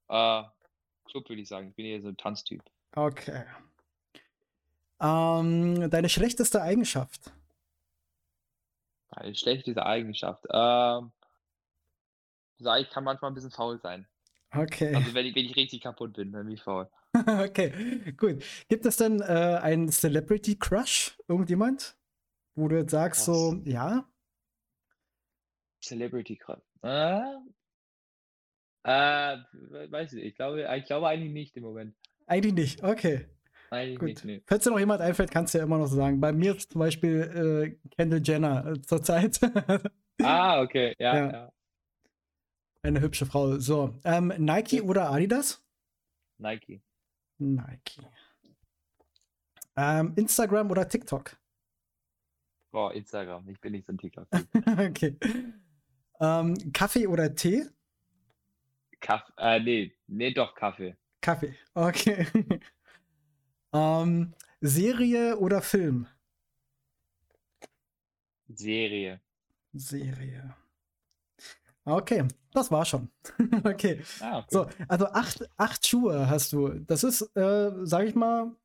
äh, Club würde ich sagen. Ich bin eher so ein Tanztyp. Okay. Ähm, deine schlechteste Eigenschaft? Eine schlechteste Eigenschaft. Ähm, sag ich, kann manchmal ein bisschen faul sein. Okay. Also wenn ich, wenn ich richtig kaputt bin, dann bin ich faul. [laughs] okay, gut. Gibt es denn äh, einen Celebrity Crush? Irgendjemand? Wo du jetzt sagst, Was? so, ja? Celebrity Crush. Äh, äh, weiß ich, ich glaube, ich glaube eigentlich nicht im Moment. Eigentlich nicht, okay. Eigentlich Gut. nicht. Falls dir noch jemand einfällt, kannst du ja immer noch sagen. Bei mir zum Beispiel äh, Kendall Jenner äh, zurzeit. [laughs] ah, okay, ja, ja, ja. Eine hübsche Frau. So, ähm, Nike oder Adidas? Nike. Nike. Ähm, Instagram oder TikTok? Oh, Instagram. Ich bin nicht so ein TikTok. [laughs] okay. Ähm, Kaffee oder Tee? Kaffee, äh, nee, nee, doch Kaffee. Kaffee, okay. [laughs] Ähm, Serie oder Film? Serie. Serie. Okay, das war schon. [laughs] okay. Ah, okay. So, also acht, acht Schuhe hast du. Das ist, äh, sag ich mal,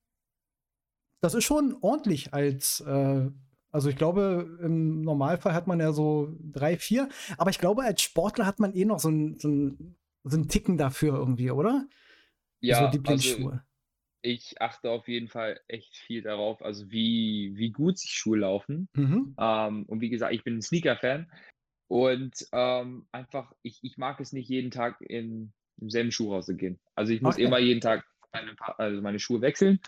das ist schon ordentlich als, äh, also ich glaube, im Normalfall hat man ja so drei, vier, aber ich glaube, als Sportler hat man eh noch so einen so so ein Ticken dafür irgendwie, oder? Ja, so Lieblingsschuhe. Also ich achte auf jeden Fall echt viel darauf, also wie, wie gut sich Schuhe laufen. Mhm. Ähm, und wie gesagt, ich bin ein Sneaker-Fan. Und ähm, einfach, ich, ich mag es nicht jeden Tag in, im selben Schuh rauszugehen. Also ich muss okay. immer jeden Tag meine, also meine Schuhe wechseln.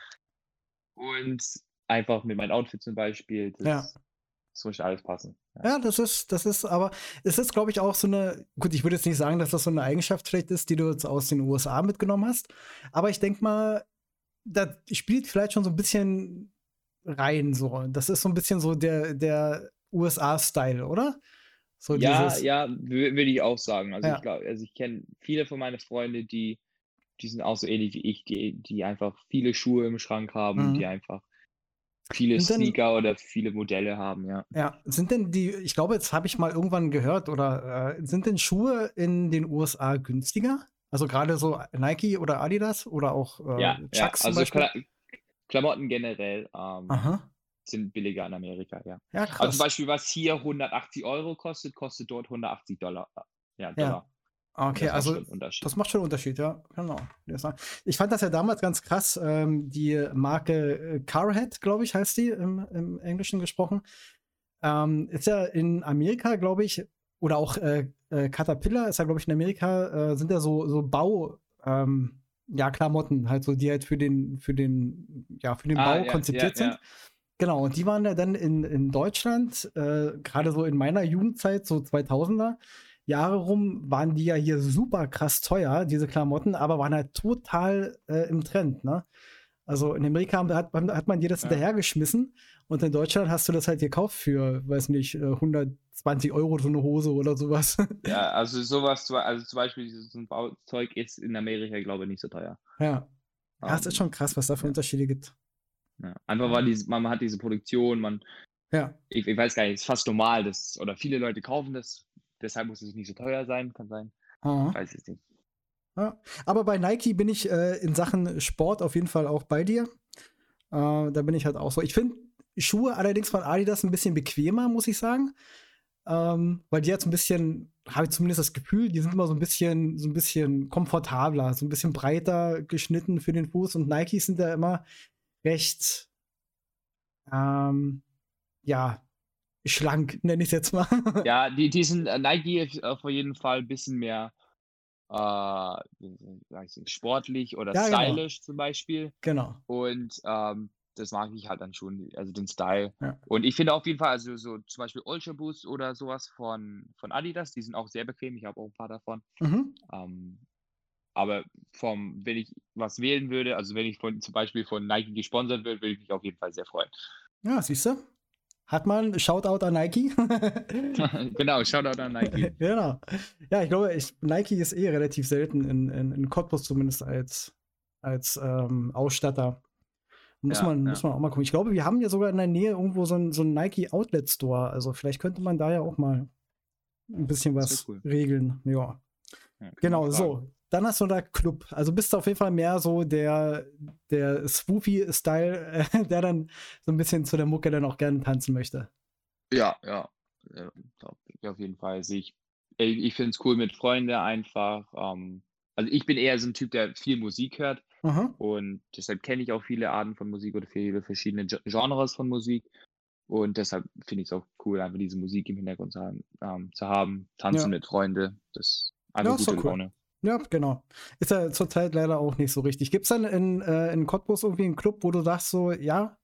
Und einfach mit meinem Outfit zum Beispiel. Das, ja. das muss alles passen. Ja. das ist, das ist, aber es ist, glaube ich, auch so eine, gut, ich würde jetzt nicht sagen, dass das so eine Eigenschaft vielleicht ist, die du jetzt aus den USA mitgenommen hast. Aber ich denke mal, da spielt vielleicht schon so ein bisschen rein, so. Das ist so ein bisschen so der, der USA-Style, oder? So ja, dieses... ja, würde ich auch sagen. Also ja. ich glaube, also ich kenne viele von meinen Freunden, die, die sind auch so ähnlich wie ich, die, die einfach viele Schuhe im Schrank haben, mhm. die einfach viele sind Sneaker denn, oder viele Modelle haben, ja. Ja, sind denn die, ich glaube, jetzt habe ich mal irgendwann gehört, oder äh, sind denn Schuhe in den USA günstiger? Also gerade so Nike oder Adidas oder auch äh, ja, Chucks ja. Also Kla Klamotten generell ähm, sind billiger in Amerika, ja. ja krass. Also zum Beispiel, was hier 180 Euro kostet, kostet dort 180 Dollar. Ja, Dollar. Ja. Okay, das also das macht schon einen Unterschied, ja, genau. Ich fand das ja damals ganz krass, ähm, die Marke äh, Carhead, glaube ich, heißt die im, im Englischen gesprochen. Ähm, ist ja in Amerika, glaube ich, oder auch äh, äh, Caterpillar ist ja, glaube ich, in Amerika, äh, sind ja so, so Bau, ähm, ja, Klamotten, halt so, die halt für den, für den, ja, für den ah, Bau ja, konzipiert ja, sind. Ja. Genau, und die waren ja dann in, in Deutschland, äh, gerade so in meiner Jugendzeit, so 2000er Jahre rum, waren die ja hier super krass teuer, diese Klamotten, aber waren halt total äh, im Trend, ne? Also in Amerika hat, hat man dir das ja. hinterhergeschmissen und in Deutschland hast du das halt gekauft für, weiß nicht, 120 äh, Euro so eine Hose oder sowas. [laughs] Ja, also sowas, also zum Beispiel so ein Bauzeug ist in Amerika, glaube ich, nicht so teuer. Ja. Ja, um, es ist schon krass, was da für Unterschiede gibt. Ja. Einfach weil diese, man, man hat diese Produktion, man. Ja. Ich, ich weiß gar nicht, es ist fast normal, dass, oder viele Leute kaufen das, deshalb muss es nicht so teuer sein, kann sein. Aha. Weiß ich nicht. Ja. Aber bei Nike bin ich äh, in Sachen Sport auf jeden Fall auch bei dir. Äh, da bin ich halt auch so. Ich finde Schuhe allerdings von Adidas ein bisschen bequemer, muss ich sagen. Ähm, weil die jetzt ein bisschen, habe ich zumindest das Gefühl, die sind immer so ein bisschen, so ein bisschen komfortabler, so ein bisschen breiter geschnitten für den Fuß und Nikes sind da immer recht, ähm, ja, schlank, [laughs] nenne ich es jetzt mal. Ja, die, die sind, äh, Nike ist auf jeden Fall ein bisschen mehr äh, sportlich oder ja, genau. stylisch genau. zum Beispiel. Genau. Und ähm, das mag ich halt dann schon, also den Style. Ja. Und ich finde auf jeden Fall, also so zum Beispiel Ultra Boost oder sowas von, von Adidas, die sind auch sehr bequem. Ich habe auch ein paar davon. Mhm. Ähm, aber vom, wenn ich was wählen würde, also wenn ich von zum Beispiel von Nike gesponsert würde, würde ich mich auf jeden Fall sehr freuen. Ja, siehst du? Hat man Shoutout an Nike? [laughs] genau, Shoutout an Nike. [laughs] genau. Ja, ich glaube, ich, Nike ist eh relativ selten in, in, in Cottbus zumindest als, als ähm, Ausstatter. Muss, ja, man, ja. muss man auch mal gucken. Ich glaube, wir haben ja sogar in der Nähe irgendwo so einen so Nike Outlet Store. Also vielleicht könnte man da ja auch mal ein bisschen was cool. regeln. Ja. ja genau, so. Dann hast du da Club. Also bist du auf jeden Fall mehr so der, der Swoopy-Style, äh, der dann so ein bisschen zu der Mucke dann auch gerne tanzen möchte. Ja, ja. auf jeden Fall. Also ich, ich finde es cool mit Freunden einfach. Ähm, also ich bin eher so ein Typ, der viel Musik hört. Aha. Und deshalb kenne ich auch viele Arten von Musik oder viele verschiedene Genres von Musik. Und deshalb finde ich es auch cool, einfach diese Musik im Hintergrund zu haben, ähm, zu haben tanzen ja. mit Freunden. Das ist einfach ja, gute Laune. Cool. Ja, genau. Ist ja zurzeit leider auch nicht so richtig. Gibt es dann in, äh, in Cottbus irgendwie einen Club, wo du sagst so, ja,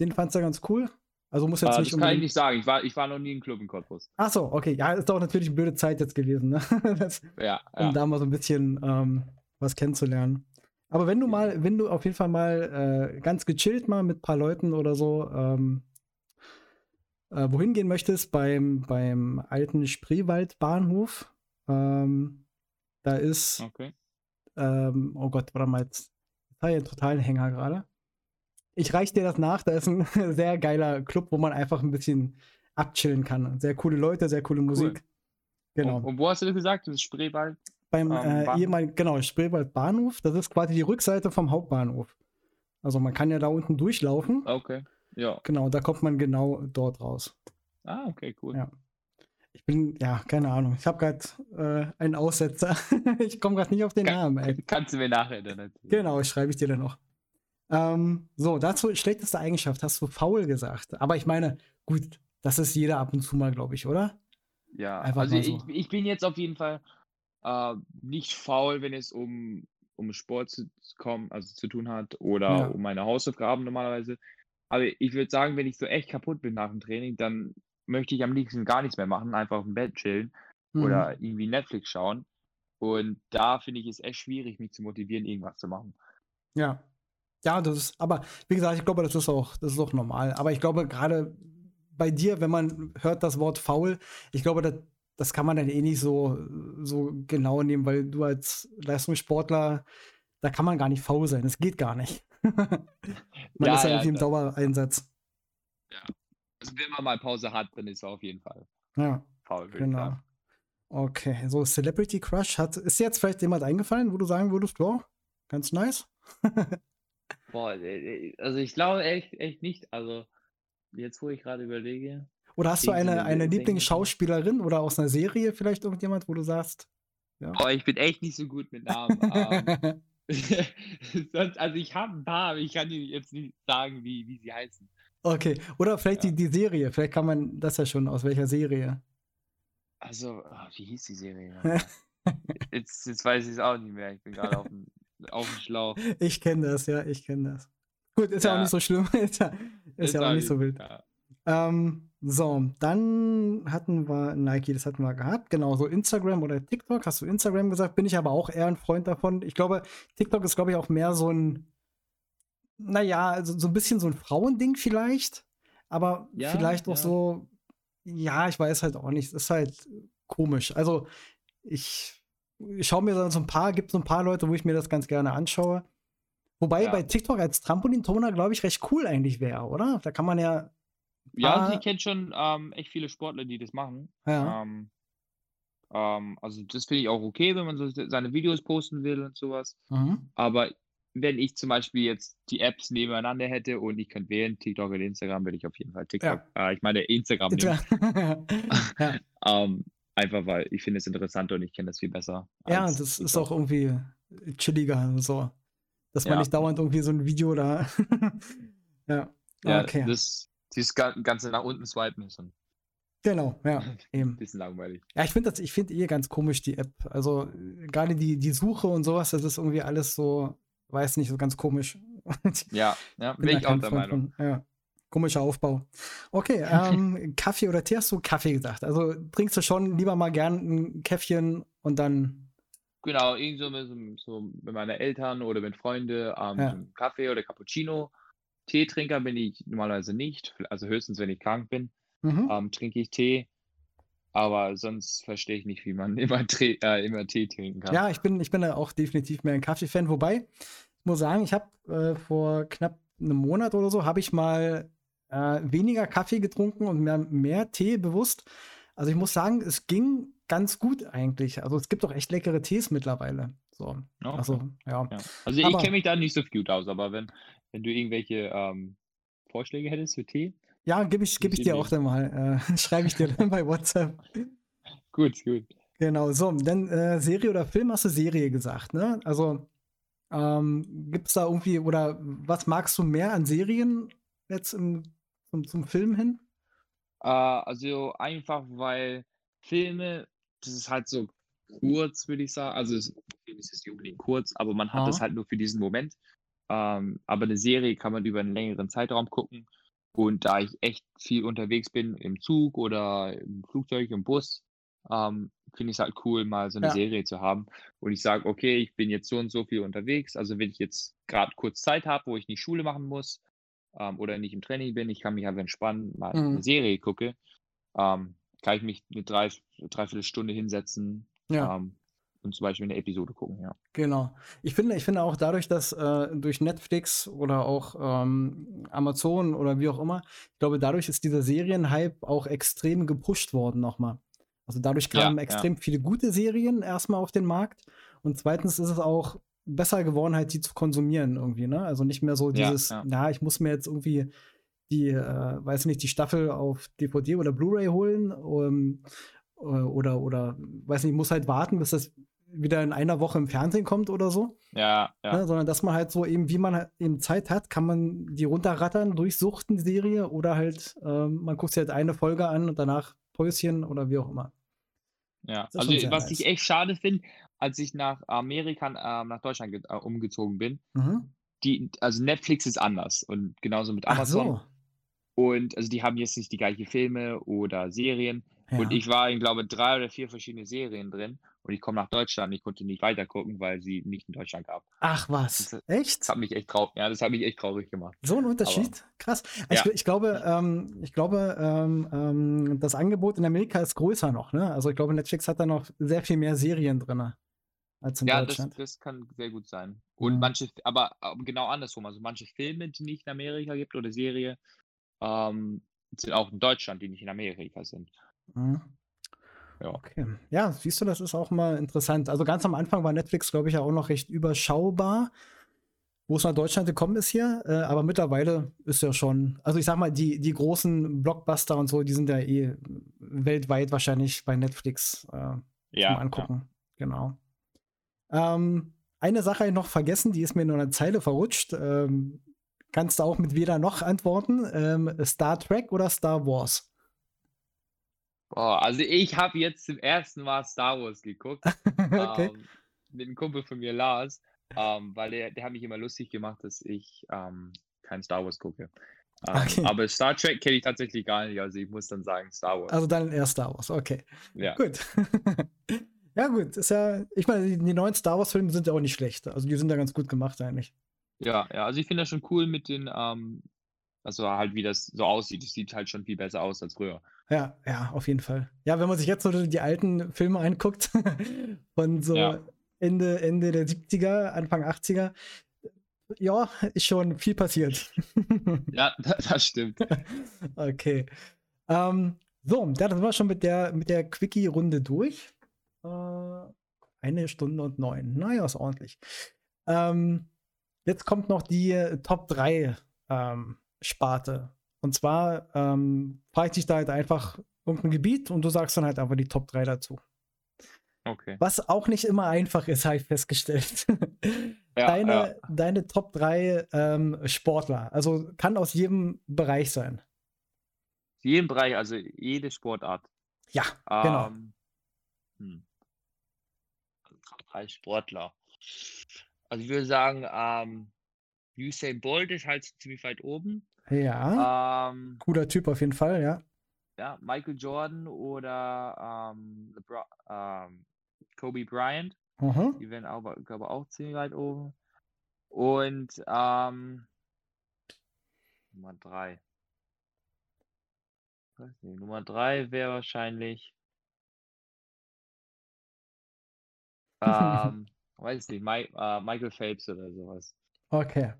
den fandst du ganz cool? Also muss jetzt äh, nicht Das kann ich nicht sagen. Ich war, ich war noch nie im Club in Cottbus. Ach so, okay. Ja, ist auch natürlich eine blöde Zeit jetzt gewesen, ne? [laughs] das, ja, ja. Um da mal so ein bisschen ähm, was kennenzulernen. Aber wenn du mal, wenn du auf jeden Fall mal äh, ganz gechillt mal mit ein paar Leuten oder so ähm, äh, wohin gehen möchtest, beim, beim alten Spreewaldbahnhof, ähm, da ist, okay. ähm, oh Gott, warte mal, jetzt habe ich einen totalen Hänger gerade. Ich reiche dir das nach, da ist ein [laughs] sehr geiler Club, wo man einfach ein bisschen abchillen kann. Sehr coole Leute, sehr coole Musik. Cool. Genau. Und, und, wo hast du das gesagt? Das ist Spreewald? Beim ähm, äh, ehemaligen, genau, Spreewald Bahnhof. Das ist quasi die Rückseite vom Hauptbahnhof. Also man kann ja da unten durchlaufen. Okay, ja. Genau, da kommt man genau dort raus. Ah, okay, cool. Ja. Ich bin, ja, keine Ahnung. Ich habe gerade äh, einen Aussetzer. [laughs] ich komme gerade nicht auf den Kann, Namen. Ey. Kannst du mir nachher dann erzählen. Genau, schreibe ich dir dann noch. Ähm, so, dazu schlechteste Eigenschaft hast du faul gesagt. Aber ich meine, gut, das ist jeder ab und zu mal, glaube ich, oder? Ja, Einfach also so. ich, ich bin jetzt auf jeden Fall äh, nicht faul, wenn es um, um Sport zu kommen, also zu tun hat oder ja. um meine Hausaufgaben normalerweise. Aber ich würde sagen, wenn ich so echt kaputt bin nach dem Training, dann möchte ich am liebsten gar nichts mehr machen, einfach im Bett chillen mhm. oder irgendwie Netflix schauen. Und da finde ich es echt schwierig, mich zu motivieren, irgendwas zu machen. Ja. Ja, das ist, aber wie gesagt, ich glaube, das ist auch, das ist auch normal. Aber ich glaube, gerade bei dir, wenn man hört das Wort faul, ich glaube, das, das kann man dann eh nicht so, so genau nehmen, weil du als Leistungssportler, da kann man gar nicht faul sein. Das geht gar nicht. [laughs] man ja, ist ja, irgendwie im Dauereinsatz. Ja. Also wenn man mal Pause hat, dann ist er auf jeden Fall ja, faul. Genau. Okay, so Celebrity Crush hat. Ist dir jetzt vielleicht jemand eingefallen, wo du sagen würdest, boah, ganz nice? boah, äh, äh, also ich glaube echt, echt nicht. Also jetzt, wo ich gerade überlege. Oder hast du eine, eine Lieblingsschauspielerin oder aus einer Serie vielleicht irgendjemand, wo du sagst? Ja. Oh, ich bin echt nicht so gut mit Namen. ähm, [laughs] [laughs] also ich habe ein paar, aber ich kann dir jetzt nicht sagen, wie, wie sie heißen. Okay, oder vielleicht ja. die, die Serie. Vielleicht kann man das ja schon, aus welcher Serie. Also, oh, wie hieß die Serie? [laughs] jetzt, jetzt weiß ich es auch nicht mehr. Ich bin gerade auf dem, auf dem Schlauch. Ich kenne das, ja, ich kenne das. Gut, ist ja. ja. auch nicht so schlimm. ist ja, ist, ist ja auch nicht so wild. Ähm, so, dann hatten wir Nike, das hatten wir gehabt. Genau, so Instagram oder TikTok. Hast du Instagram gesagt? Bin ich aber auch eher ein Freund davon. Ich glaube, TikTok ist, glaube ich, auch mehr so ein, naja, also so ein bisschen so ein Frauending vielleicht. Aber ja, vielleicht auch ja. so, ja, ich weiß halt auch nicht. Es ist halt komisch. Also, ich, ich schaue mir so ein paar, gibt so ein paar Leute, wo ich mir das ganz gerne anschaue. Wobei ja. bei TikTok als Trampolintoner, glaube ich, recht cool eigentlich wäre, oder? Da kann man ja ja, ah. ich kenne schon ähm, echt viele Sportler, die das machen. Ja. Ähm, Ähm, also das finde ich auch okay, wenn man so seine Videos posten will und sowas. Mhm. Aber wenn ich zum Beispiel jetzt die Apps nebeneinander hätte und ich könnte wählen, TikTok oder Instagram, würde ich auf jeden Fall TikTok, ja. äh, ich meine Instagram nehmen. [laughs] ja. [laughs] ähm, einfach weil ich finde es interessant und ich kenne das viel besser. Ja, das TikTok. ist auch irgendwie chilliger, so. Dass man nicht dauernd irgendwie so ein Video da. [laughs] ja. ja, okay. Das, dieses Ganze nach unten swipen ist dann. Genau, ja, [laughs] eben. Bisschen langweilig. Ja, ich finde das, ich finde eh ganz komisch, die App. Also gerade die, die Suche und sowas, das ist irgendwie alles so, weiß nicht, so ganz komisch. [laughs] Ja, ja, bin ich auch der Meinung. Von, ja. Komischer Aufbau. Okay, [laughs] ähm, Kaffee oder Tee hast du Kaffee gesagt. Also trinkst du schon lieber mal gern ein Käffchen und dann. Genau, irgend so mit, so mit meinen Eltern oder mit Freunden ähm, ja. Kaffee oder Cappuccino. Teetrinker bin ich normalerweise nicht, also höchstens, wenn ich krank bin, mhm. ähm, trinke ich Tee. Aber sonst verstehe ich nicht, wie man [laughs] immer, Tee, äh, immer Tee trinken kann. Ja, ich bin, ich bin da auch definitiv mehr ein Kaffee-Fan. Wobei, ich muss sagen, ich habe äh, vor knapp einem Monat oder so, habe ich mal äh, weniger Kaffee getrunken und mehr, mehr Tee bewusst. Also ich muss sagen, es ging ganz gut eigentlich. Also es gibt auch echt leckere Tees mittlerweile. So. Okay. Also, ja. ja. Also ich kenne mich da nicht so gut aus, aber wenn, wenn du irgendwelche ähm, Vorschläge hättest für Tee. Ja, gebe ich, geb ich dir auch dann mal. Äh, [laughs] Schreibe ich dir dann bei WhatsApp. gut, gut. Genau, so, dann äh, Serie oder Film hast du Serie gesagt, ne? Also ähm, gibt es da irgendwie, oder was magst du mehr an Serien jetzt im, zum, zum Film hin? Äh, also einfach, weil Filme, das ist halt so kurz, würde ich sagen. Also es ist unbedingt kurz, aber man hat Aha. das halt nur für diesen Moment. Ähm, aber eine Serie kann man über einen längeren Zeitraum gucken. Und da ich echt viel unterwegs bin, im Zug oder im Flugzeug, im Bus, ähm, finde ich es halt cool, mal so eine ja. Serie zu haben. Und ich sage, okay, ich bin jetzt so und so viel unterwegs. Also wenn ich jetzt gerade kurz Zeit habe, wo ich nicht Schule machen muss ähm, oder nicht im Training bin, ich kann mich halt entspannen, mal mhm. eine Serie gucke, ähm, kann ich mich eine drei, dreiviertel Stunde hinsetzen, ja. ähm, und zum Beispiel eine Episode gucken, ja. Genau. Ich finde, ich finde auch dadurch, dass äh, durch Netflix oder auch ähm, Amazon oder wie auch immer, ich glaube, dadurch ist dieser Serienhype auch extrem gepusht worden nochmal. Also dadurch kamen ja, extrem ja. viele gute Serien erstmal auf den Markt und zweitens ist es auch besser geworden, halt die zu konsumieren irgendwie, ne? Also nicht mehr so dieses, ja, ja. ich muss mir jetzt irgendwie die, äh, weiß nicht, die Staffel auf DVD oder Blu-ray holen um, äh, oder, oder, weiß nicht, muss halt warten, bis das wieder in einer Woche im Fernsehen kommt oder so. Ja, ja. Ne, sondern dass man halt so eben, wie man halt eben Zeit hat, kann man die runterrattern, durchsuchten, die Serie, oder halt, ähm, man guckt sich halt eine Folge an und danach Päuschen oder wie auch immer. Ja, also was nice. ich echt schade finde, als ich nach Amerika, äh, nach Deutschland äh, umgezogen bin, mhm. die, also Netflix ist anders und genauso mit Amazon. So. Und also die haben jetzt nicht die gleichen Filme oder Serien. Ja. Und ich war in, glaube drei oder vier verschiedene Serien drin und ich komme nach Deutschland, ich konnte nicht weiter gucken, weil sie nicht in Deutschland gab. Ach was, das, echt? Das hat mich echt traurig, ja, das hat mich echt traurig gemacht. So ein Unterschied, Aber, krass. Ja. Ich, ich, glaube, ähm, ich glaube, ähm, ähm, das Angebot in Amerika ist größer noch, ne? Also ich glaube, Netflix hat da noch sehr viel mehr Serien drin als in ja, Deutschland. Ja, das, das, kann sehr gut sein. Und mhm. manche, aber genau andersrum, also manche Filme, die nicht in Amerika gibt oder Serie, ähm, sind auch in Deutschland, die nicht in Amerika sind. Mhm. Ja. Okay. Ja, siehst du, das ist auch mal interessant. Also ganz am Anfang war Netflix, glaube ich, ja auch noch recht überschaubar, wo es nach Deutschland gekommen ist hier. Äh, aber mittlerweile ist ja schon, also ich sag mal, die, die großen Blockbuster und so, die sind ja eh weltweit wahrscheinlich bei Netflix äh, ja, zum Angucken. Ja. Genau. Ähm, eine Sache habe ich noch vergessen, die ist mir nur eine Zeile verrutscht. Ähm, kannst du auch mit weder noch antworten. Ähm, Star Trek oder Star Wars? Boah, also ich habe jetzt zum ersten Mal Star Wars geguckt. [laughs] okay. ähm, mit einem Kumpel von mir, Lars, ähm, weil der, der hat mich immer lustig gemacht, dass ich ähm, kein Star Wars gucke. Ähm, okay. Aber Star Trek kenne ich tatsächlich gar nicht, also ich muss dann sagen Star Wars. Also dann eher Star Wars, okay. Ja. Gut. [laughs] ja, gut, ist ja, ich meine, die, die neuen Star Wars-Filme sind ja auch nicht schlecht. Also die sind ja ganz gut gemacht eigentlich. Ja, ja, also ich finde das schon cool mit den, ähm, also halt wie das so aussieht. Es sieht halt schon viel besser aus als früher. Ja, ja, auf jeden Fall. Ja, wenn man sich jetzt so die alten Filme anguckt, [laughs] von so ja. Ende, Ende der 70er, Anfang 80er, ja, ist schon viel passiert. [laughs] ja, [laughs] das stimmt. okay. Ähm, so, da sind wir schon mit der, mit der Quickie-Runde durch. Äh, eine Stunde und neun. Naja, ist ordentlich. Ähm, jetzt kommt noch die Top 3 ähm, Sparte. Und zwar ähm, frage ich dich da halt einfach irgendein Gebiet und du sagst dann halt einfach die Top 3 dazu. Okay. Was auch nicht immer einfach ist, habe ich festgestellt. [laughs] Ja, deine, ja. deine Top 3 ähm, Sportler. Also kann aus jedem Bereich sein. Jedem Bereich, also jede Sportart. Ja, genau. Ähm, hm. Drei Sportler. Also ich würde sagen, ähm, Usain Bolt ist halt ziemlich weit oben. Ja. Ähm, Cooler Typ auf jeden Fall, ja. Ja, Michael Jordan oder ähm, ähm, Kobe Bryant. Mhm. Die werden aber, glaube auch ziemlich weit oben. Und ähm, Nummer drei. Nicht, Nummer drei wäre wahrscheinlich. [laughs] Ähm, weiß nicht, My, uh, Michael Phelps oder sowas. Okay.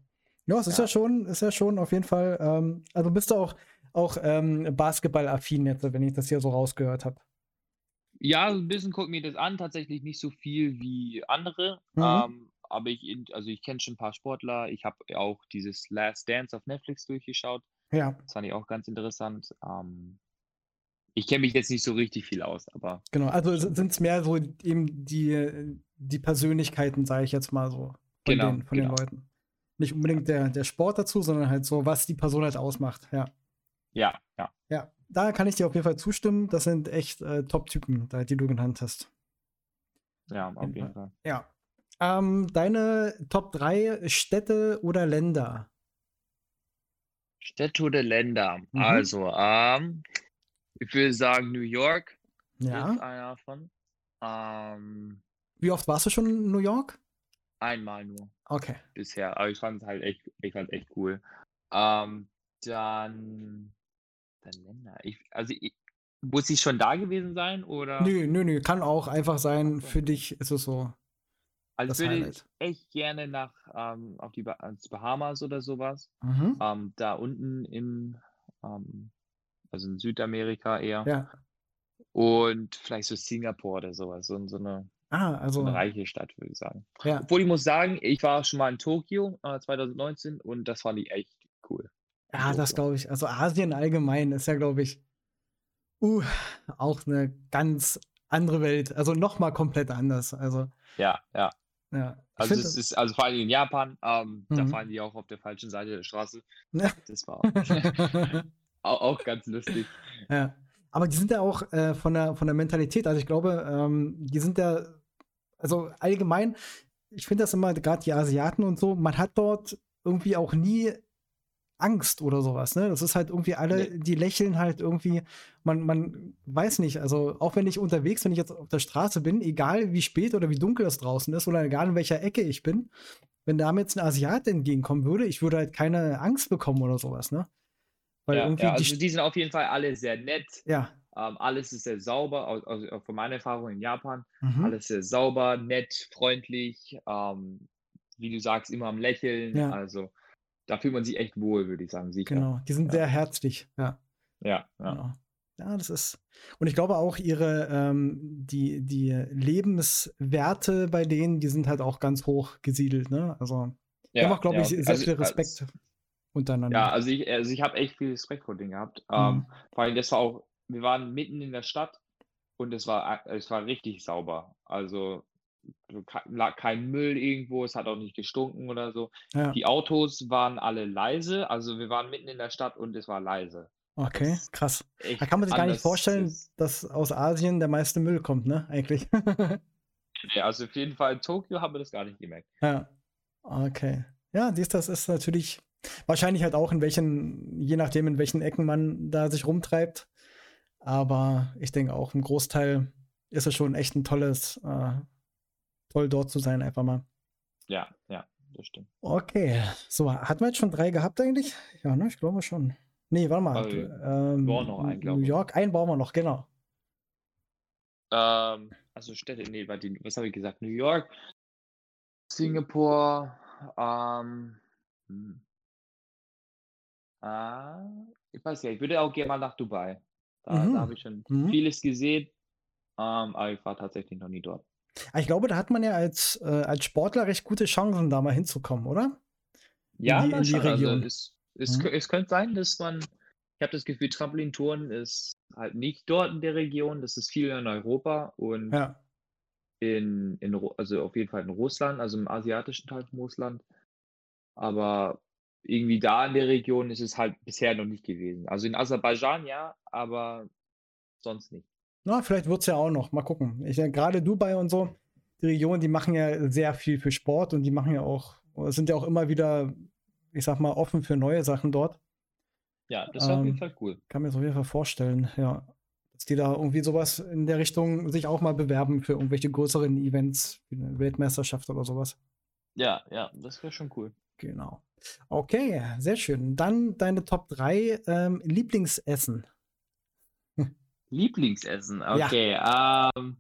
Ja, es ist ja, ja schon, ist ja schon auf jeden Fall. Ähm, also bist du auch, auch ähm, Basketball-affin jetzt, wenn ich das hier so rausgehört habe. Ja, ein bisschen guckt mir das an, tatsächlich nicht so viel wie andere. Mhm. Ähm, aber ich, also ich kenne schon ein paar Sportler. Ich habe auch dieses Last Dance auf Netflix durchgeschaut. Ja. Das fand ich auch ganz interessant. Ähm, ich kenne mich jetzt nicht so richtig viel aus, aber. Genau, also sind es mehr so eben die, die Persönlichkeiten, sage ich jetzt mal so, von, genau, den, von genau. den Leuten. Nicht unbedingt der, der Sport dazu, sondern halt so, was die Person halt ausmacht, ja. Ja, ja. Ja, da kann ich dir auf jeden Fall zustimmen. Das sind echt äh, Top-Typen, die du genannt hast. Ja, auf jeden Fall. Ja. Ähm, deine Top 3 Städte oder Länder? Städte oder Länder? Mhm. Also, ähm, ich würde sagen, New York ja. ist einer davon. Ähm, Wie oft warst du schon in New York? Einmal nur. Okay. Bisher. Aber ich fand es halt echt, ich fand echt cool. Ähm, dann dann Länder. Ich, also ich, muss ich schon da gewesen sein oder? Nö, nö, nö. Kann auch einfach sein, für dich ist es so. Also ich würde Highlight. echt gerne nach ähm, auf die Bahamas oder sowas. Mhm. Ähm, da unten im, ähm, also in Südamerika eher. Ja. Und vielleicht so Singapur oder sowas. So, so, eine, ah, also, so eine reiche Stadt, würde ich sagen. Ja. Obwohl ich muss sagen, ich war schon mal in Tokio äh, 2019 und das fand ich echt cool. Ja, das glaube ich. Also Asien allgemein ist ja, glaube ich, uh, auch eine ganz andere Welt. Also nochmal komplett anders. Also. Ja, ja. Ja, also es ist, also vor allem in Japan, ähm, mhm. da fahren die auch auf der falschen Seite der Straße. Ja. Das war [laughs] auch, auch, ganz lustig. Ja. Aber die sind ja auch äh, von, der, von der Mentalität, also ich glaube, ähm, die sind ja, also allgemein, ich finde das immer, gerade die Asiaten und so, man hat dort irgendwie auch nie Angst oder sowas, ne? Das ist halt irgendwie alle, nee. die lächeln halt irgendwie, man, man weiß nicht, also auch wenn ich unterwegs, wenn ich jetzt auf der Straße bin, egal wie spät oder wie dunkel es draußen ist oder egal in welcher Ecke ich bin, wenn da mir jetzt ein Asiat entgegenkommen würde, ich würde halt keine Angst bekommen oder sowas, ne? Weil ja, irgendwie ja, also die, die, sind auf jeden Fall alle sehr nett. Ja. Ähm, alles ist sehr sauber, also von meiner Erfahrung in Japan, mhm. alles sehr sauber, nett, freundlich, ähm, wie du sagst, immer am Lächeln, ja. also da fühlt man sich echt wohl, würde ich sagen, sicher. Genau, die sind ja. sehr herzlich, ja. Ja, ja. Genau. Ja, das ist. Und ich glaube auch ihre, ähm, die, die Lebenswerte bei denen, die sind halt auch ganz hoch gesiedelt, ne? Also, ja, die haben auch, glaube ja, ich, sehr also, viel Respekt also, untereinander. Ja, also ich, also ich habe echt viel Respekt vor denen gehabt. Mhm. Ähm, vor allem, das war auch, wir waren mitten in der Stadt und es war, es war richtig sauber. Also lag kein Müll irgendwo, es hat auch nicht gestunken oder so. Ja. Die Autos waren alle leise, also wir waren mitten in der Stadt und es war leise. Okay, krass. Da kann man sich gar nicht vorstellen, dass aus Asien der meiste Müll kommt, ne? Eigentlich. [laughs] ja, also auf jeden Fall in Tokio haben wir das gar nicht gemerkt. Ja. Okay. Ja, dies, das ist natürlich wahrscheinlich halt auch in welchen, je nachdem, in welchen Ecken man da sich rumtreibt. Aber ich denke auch im Großteil ist es schon echt ein tolles äh, toll dort zu sein, einfach mal. Ja, ja, das stimmt. Okay, so, hatten wir jetzt schon drei gehabt eigentlich? Ja, ne, ich glaube schon. Nee, warte mal. Also, ähm, noch einen, New York, einen brauchen wir noch, genau. Ähm, also Städte, nee, was habe ich gesagt? New York, Singapur, ähm, hm. äh, ich weiß ja, ich würde auch gerne mal nach Dubai. Da, mhm. da habe ich schon mhm. vieles gesehen. ähm, aber ich war tatsächlich noch nie dort. Ah, ich glaube, da hat man ja als, äh, als Sportler recht gute Chancen, da mal hinzukommen, oder? Ja, in die, in die also Region. Also es, es, mhm. es könnte sein, dass man, ich habe das Gefühl, Trampolintouren ist halt nicht dort in der Region, das ist viel in Europa und ja. in, in, also auf jeden Fall in Russland, also im asiatischen Teil von Russland. Aber irgendwie da in der Region ist es halt bisher noch nicht gewesen. Also in Aserbaidschan ja, aber sonst nicht. Na, vielleicht wird es ja auch noch. Mal gucken. Ich, gerade Dubai und so, die Region, die machen ja sehr viel für Sport und die machen ja auch, sind ja auch immer wieder, ich sag mal, offen für neue Sachen dort. Ja, das wäre ähm, auf jeden ähm, Fall cool. Kann mir das auf jeden Fall vorstellen, ja. Dass die da irgendwie sowas in der Richtung sich auch mal bewerben für irgendwelche größeren Events, wie eine Weltmeisterschaft oder sowas. Ja, ja, das wäre schon cool. Genau. Okay, sehr schön. Dann deine Top 3 ähm, Lieblingsessen. Lieblingsessen, okay. Ja. Ähm,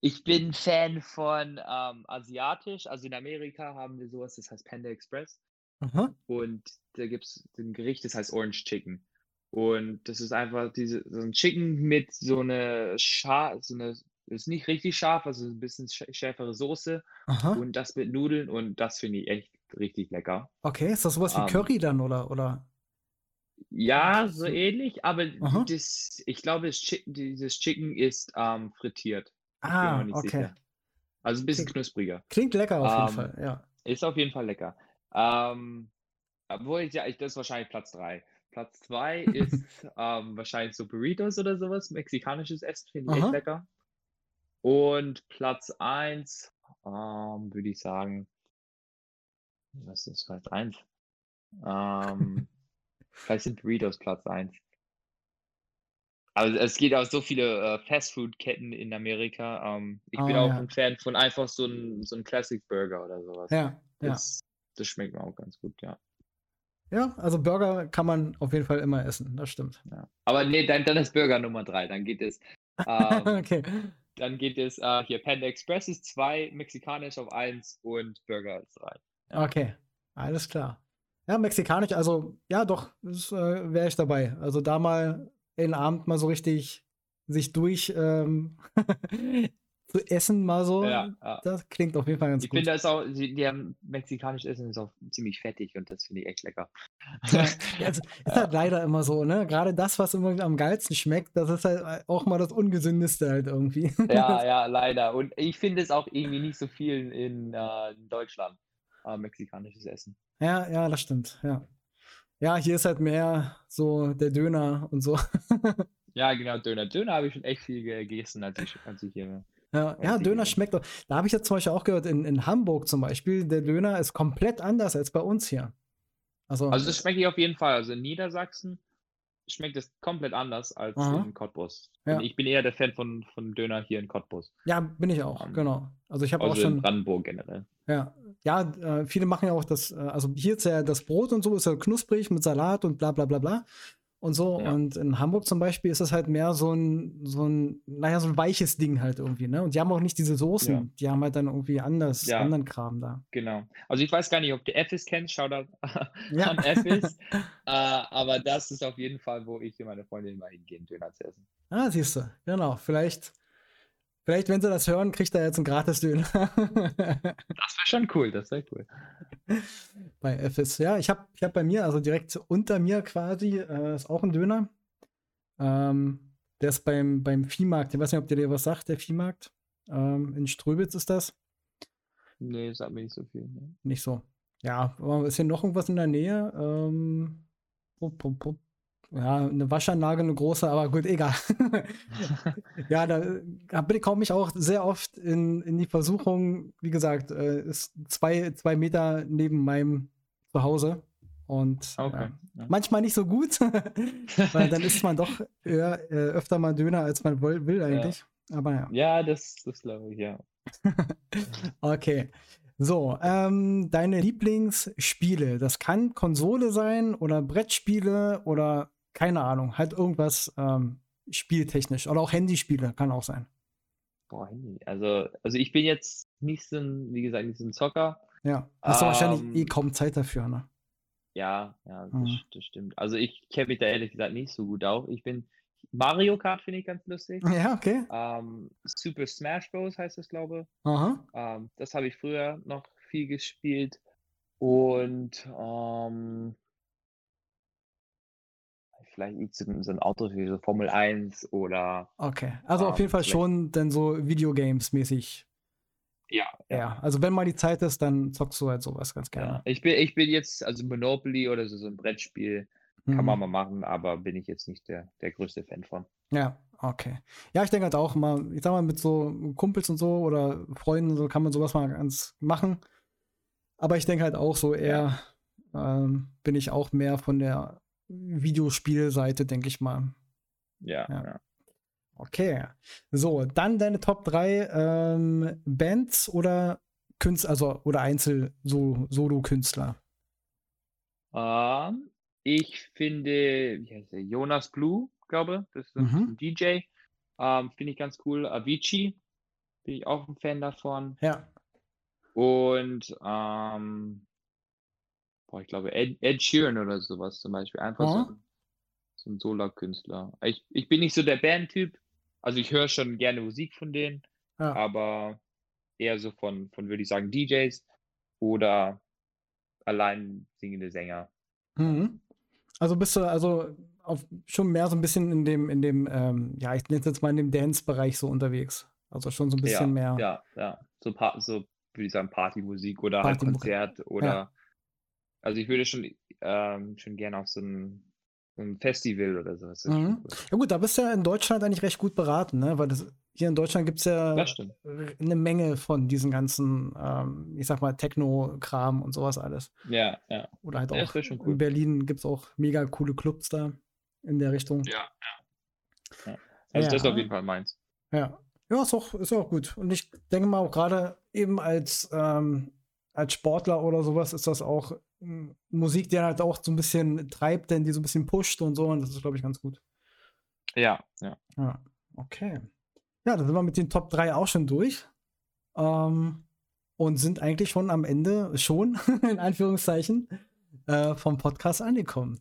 ich bin Fan von ähm, asiatisch. Also in Amerika haben wir sowas, das heißt Panda Express. Aha. Und da gibt es ein Gericht, das heißt Orange Chicken. Und das ist einfach diese, so ein Chicken mit so einer scharf, so eine, ist nicht richtig scharf, also ein bisschen schärfere Soße. Aha. Und das mit Nudeln und das finde ich echt richtig lecker. Okay, ist das sowas wie um, ähm. Curry dann oder? oder? Ja, so ähnlich, aber das, ich glaube, das Chicken, dieses Chicken ist ähm, frittiert. Ah, okay. Sicher. Also ein bisschen klingt, knuspriger. Klingt lecker auf jeden ähm, Fall, ja. Ist auf jeden Fall lecker. Ähm, obwohl ich ja, ich, das ist wahrscheinlich Platz 3. Platz 2 [laughs] ist ähm, wahrscheinlich so Burritos oder sowas, mexikanisches Essen, finde ich Aha. echt lecker. Und Platz 1 ähm, würde ich sagen, was ist Platz 1? Ähm, [laughs] vielleicht sind Burritos Platz 1. Aber es geht auch so viele äh, Fastfood-Ketten in Amerika. Ähm, ich oh, bin auch ja. ein Fan von einfach so einem so ein Classic Burger oder sowas. Ja, das, ja. das schmeckt mir auch ganz gut, ja. Ja, also Burger kann man auf jeden Fall immer essen, das stimmt. Ja. Aber nee, dann, dann ist Burger Nummer 3. Dann geht es. Ähm, [laughs] okay. Dann geht es äh, hier Panda Express ist 2, mexikanisch auf 1 und Burger ist 3. Ja. Okay, alles klar. Ja, mexikanisch, also ja, doch, äh, wäre ich dabei. Also da mal den Abend mal so richtig sich durch ähm, [laughs] zu essen, mal so. Ja, ja. Das klingt auf jeden Fall ganz ich gut. Ich finde, das auch, die, die haben mexikanisches Essen ist auch ziemlich fettig und das finde ich echt lecker. Ja, [laughs] also, ist halt leider immer so, ne? Gerade das, was immer am geilsten schmeckt, das ist halt auch mal das Ungesündeste halt irgendwie. Ja, [laughs] ja, leider. Und ich finde es auch irgendwie nicht so viel in, äh, in Deutschland, äh, mexikanisches Essen. Ja, ja, das stimmt, ja. Ja, hier ist halt mehr so der Döner und so. [laughs] ja, genau, Döner. Döner habe ich schon echt viel gegessen, als ich, als ich hier ja, ja Döner schmeckt doch. Da habe ich jetzt zum Beispiel auch gehört, in, in Hamburg zum Beispiel, der Döner ist komplett anders als bei uns hier. Also, also das schmecke ich auf jeden Fall. Also in Niedersachsen schmeckt es komplett anders als Aha. in Cottbus. Ja. Ich bin eher der Fan von, von Döner hier in Cottbus. Ja, bin ich auch, um, genau. Also ich habe also auch schon. In Brandenburg generell. Ja, ja, äh, viele machen ja auch das, äh, also hier ist ja das Brot und so, ist ja knusprig mit Salat und bla bla bla bla und so. Ja. Und in Hamburg zum Beispiel ist es halt mehr so ein, so ein, naja, so ein weiches Ding halt irgendwie, ne? Und die haben auch nicht diese Soßen, ja. die haben halt dann irgendwie anders, ja. anderen Kram da. Genau. Also ich weiß gar nicht, ob du Effis kennst, schau da an Effis. [laughs] äh, aber das ist auf jeden Fall, wo ich und meine Freundin mal hingehen, Döner zu essen. Ah, siehst du, genau. Vielleicht Vielleicht, wenn sie das hören, kriegt er jetzt einen Gratis-Döner. [laughs] das wäre schon cool, das wäre cool. Bei FS, ja, ich habe ich hab bei mir, also direkt unter mir quasi, äh, ist auch ein Döner. Ähm, der ist beim, beim Viehmarkt. Ich weiß nicht, ob der dir was sagt, der Viehmarkt. Ähm, in Ströbitz ist das. Nee, sagt mir nicht so viel. Ne? Nicht so. Ja, ist hier noch irgendwas in der Nähe? Ähm, pup, pup, pup. Ja, eine Waschanlage, eine große, aber gut, egal. [laughs] ja, da, da komme ich auch sehr oft in, in die Versuchung, wie gesagt, äh, ist zwei, zwei Meter neben meinem Zuhause. Und okay. äh, manchmal nicht so gut, [laughs] weil dann isst man doch eher, äh, öfter mal Döner, als man will, will eigentlich. Ja. Aber ja. Ja, das, das glaube ich, ja. [laughs] okay. So, ähm, deine Lieblingsspiele. Das kann Konsole sein oder Brettspiele oder keine Ahnung, halt irgendwas ähm, spieltechnisch oder auch Handyspiele kann auch sein. Boah, Handy. Also, also ich bin jetzt nicht so ein, wie gesagt, nicht so ein Zocker. Ja, hast du wahrscheinlich eh ähm, kaum Zeit dafür, ne? Ja, ja, das, mhm. das stimmt. Also ich kenne mich da ehrlich gesagt nicht so gut auch. Ich bin, Mario Kart finde ich ganz lustig. [laughs] Ja, okay. Ähm, Super Smash Bros. heißt das, glaube ich. Aha. Ähm, das habe ich früher noch viel gespielt. Und ähm, vielleicht so ein Auto wie so Formel 1 oder. Okay, also ähm, auf jeden Fall schon dann so Videogames-mäßig. Ja, ja. Ja, also wenn mal die Zeit ist, dann zockst du halt sowas ganz gerne. Ja. Ich, bin, ich bin jetzt, also Monopoly oder so, so ein Brettspiel kann man mhm. mal machen, aber bin ich jetzt nicht der, der größte Fan von. Ja, okay. Ja, ich denke halt auch mal, ich sag mal, mit so Kumpels und so oder Freunden so kann man sowas mal ganz machen. Aber ich denke halt auch so eher, ähm, bin ich auch mehr von der Videospielseite, denke ich mal. Ja, ja. ja. Okay. So, dann deine Top 3 ähm, Bands oder Künstler, also oder Einzel-Solo-Künstler. Um, ähm, ich finde, wie heißt der? Jonas Blue, glaube das ist mhm. ein DJ. Um, ähm, finde ich ganz cool. Avicii, bin ich auch ein Fan davon. Ja. Und ähm, boah, ich glaube Ed, Ed Sheeran oder sowas zum Beispiel. Einfach oh. so ein, so ein Solar-Künstler. Ich, ich bin nicht so der Band-Typ. Also ich höre schon gerne Musik von denen, ja. aber eher so von, von würde ich sagen, DJs oder allein singende Sänger. Mhm. Also bist du also auf, schon mehr so ein bisschen in dem, in dem, ähm, ja, ich nenne es jetzt mal in dem Dance-Bereich so unterwegs. Also schon so ein bisschen ja, mehr. Ja, ja. So, so würde ich sagen, Partymusik oder halt Konzert oder ja. Also ich würde schon, ähm, schon gerne auf so ein ein Festival oder sowas. Mhm. Ja gut, da bist du ja in Deutschland eigentlich recht gut beraten, ne? Weil das, hier in Deutschland gibt es ja eine Menge von diesen ganzen, ähm, ich sag mal, Techno-Kram und sowas alles. Ja, ja. Oder halt ja, auch cool. in Berlin gibt es auch mega coole Clubs da in der Richtung. Ja, ja. ja. Also ja. das ist auf jeden Fall meins. Ja. Ja, ist auch, ist auch gut. Und ich denke mal auch gerade eben als, ähm, als Sportler oder sowas ist das auch Musik, die halt auch so ein bisschen treibt, denn die so ein bisschen pusht und so. Und das ist, glaube ich, ganz gut. Ja, ja. Ja, okay. Ja, dann sind wir mit den Top 3 auch schon durch. Ähm, und sind eigentlich schon am Ende, schon, [laughs] in Anführungszeichen, äh, vom Podcast angekommen.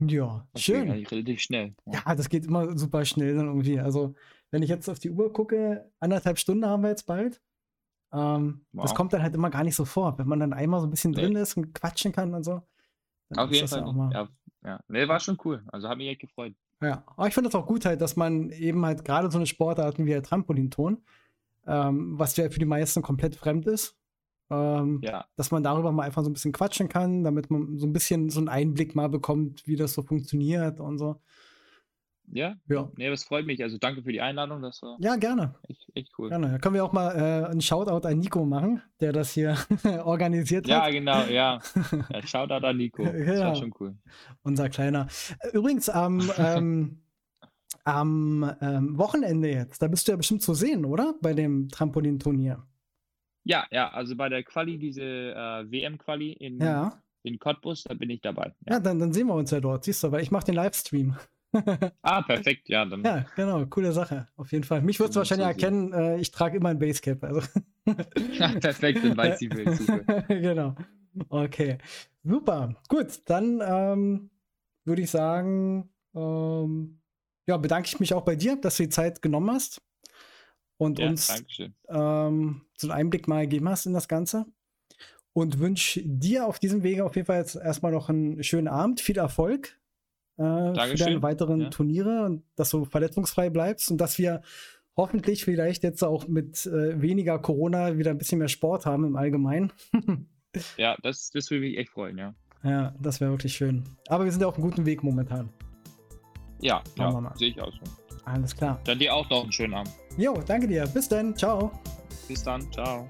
Ja, das schön. Relativ schnell. Ja. ja, das geht immer super schnell dann irgendwie. Also, wenn ich jetzt auf die Uhr gucke, anderthalb Stunden haben wir jetzt bald. Ähm, wow. Das kommt dann halt immer gar nicht so vor. Wenn man dann einmal so ein bisschen drin ist und quatschen kann und so. Auf jeden Fall. Ja, ja, ja. Nee, war schon cool. Also hat mich echt gefreut. Ja, aber ich finde das auch gut halt, dass man eben halt gerade so eine Sportart wie der Trampolinton, ähm, was ja für die meisten komplett fremd ist, ähm, ja. dass man darüber mal einfach so ein bisschen quatschen kann, damit man so ein bisschen so einen Einblick mal bekommt, wie das so funktioniert und so. Ja, ja. Nee, das freut mich. Also danke für die Einladung. Das war ja, gerne. Echt, echt cool. Gerne. Da können wir auch mal äh, einen Shoutout an Nico machen, der das hier [laughs] organisiert ja, hat. Ja, genau, ja. [laughs] ja. Shoutout an Nico. Das ja. war schon cool. Unser kleiner. Übrigens, am, [laughs] ähm, am ähm, Wochenende jetzt, da bist du ja bestimmt zu sehen, oder? Bei dem Trampolinturnier. Ja, ja, also bei der Quali, diese äh, WM-Quali in, ja. in Cottbus, da bin ich dabei. Ja, ja dann, dann sehen wir uns ja dort, siehst du, weil ich mache den Livestream [laughs] ah, perfekt, ja. Dann ja, genau, coole Sache, auf jeden Fall. Mich würdest du wahrscheinlich erkennen, äh, ich trage immer ein Basecap. Also. ja, [laughs] perfekt, dann weiß ich will. Super. [laughs] genau. Okay, super. Gut, dann ähm, würde ich sagen, ähm, ja, bedanke ich mich auch bei dir, dass du die Zeit genommen hast und ja, uns ähm, so einen Einblick mal gegeben hast in das Ganze. Und wünsche dir auf diesem Wege auf jeden Fall jetzt erstmal noch einen schönen Abend, viel Erfolg äh, für deine weiteren ja. Turniere und dass du verletzungsfrei bleibst und dass wir hoffentlich vielleicht jetzt auch mit äh, weniger Corona wieder ein bisschen mehr Sport haben im Allgemeinen. [laughs] ja, das, das würde mich echt freuen, ja. Ja, das wäre wirklich schön. Aber wir sind ja auf einem guten Weg momentan. Ja, ja sehe ich auch so. Alles klar. Dann dir auch noch einen schönen Abend. Jo, danke dir. Bis dann. Ciao. Bis dann. Ciao.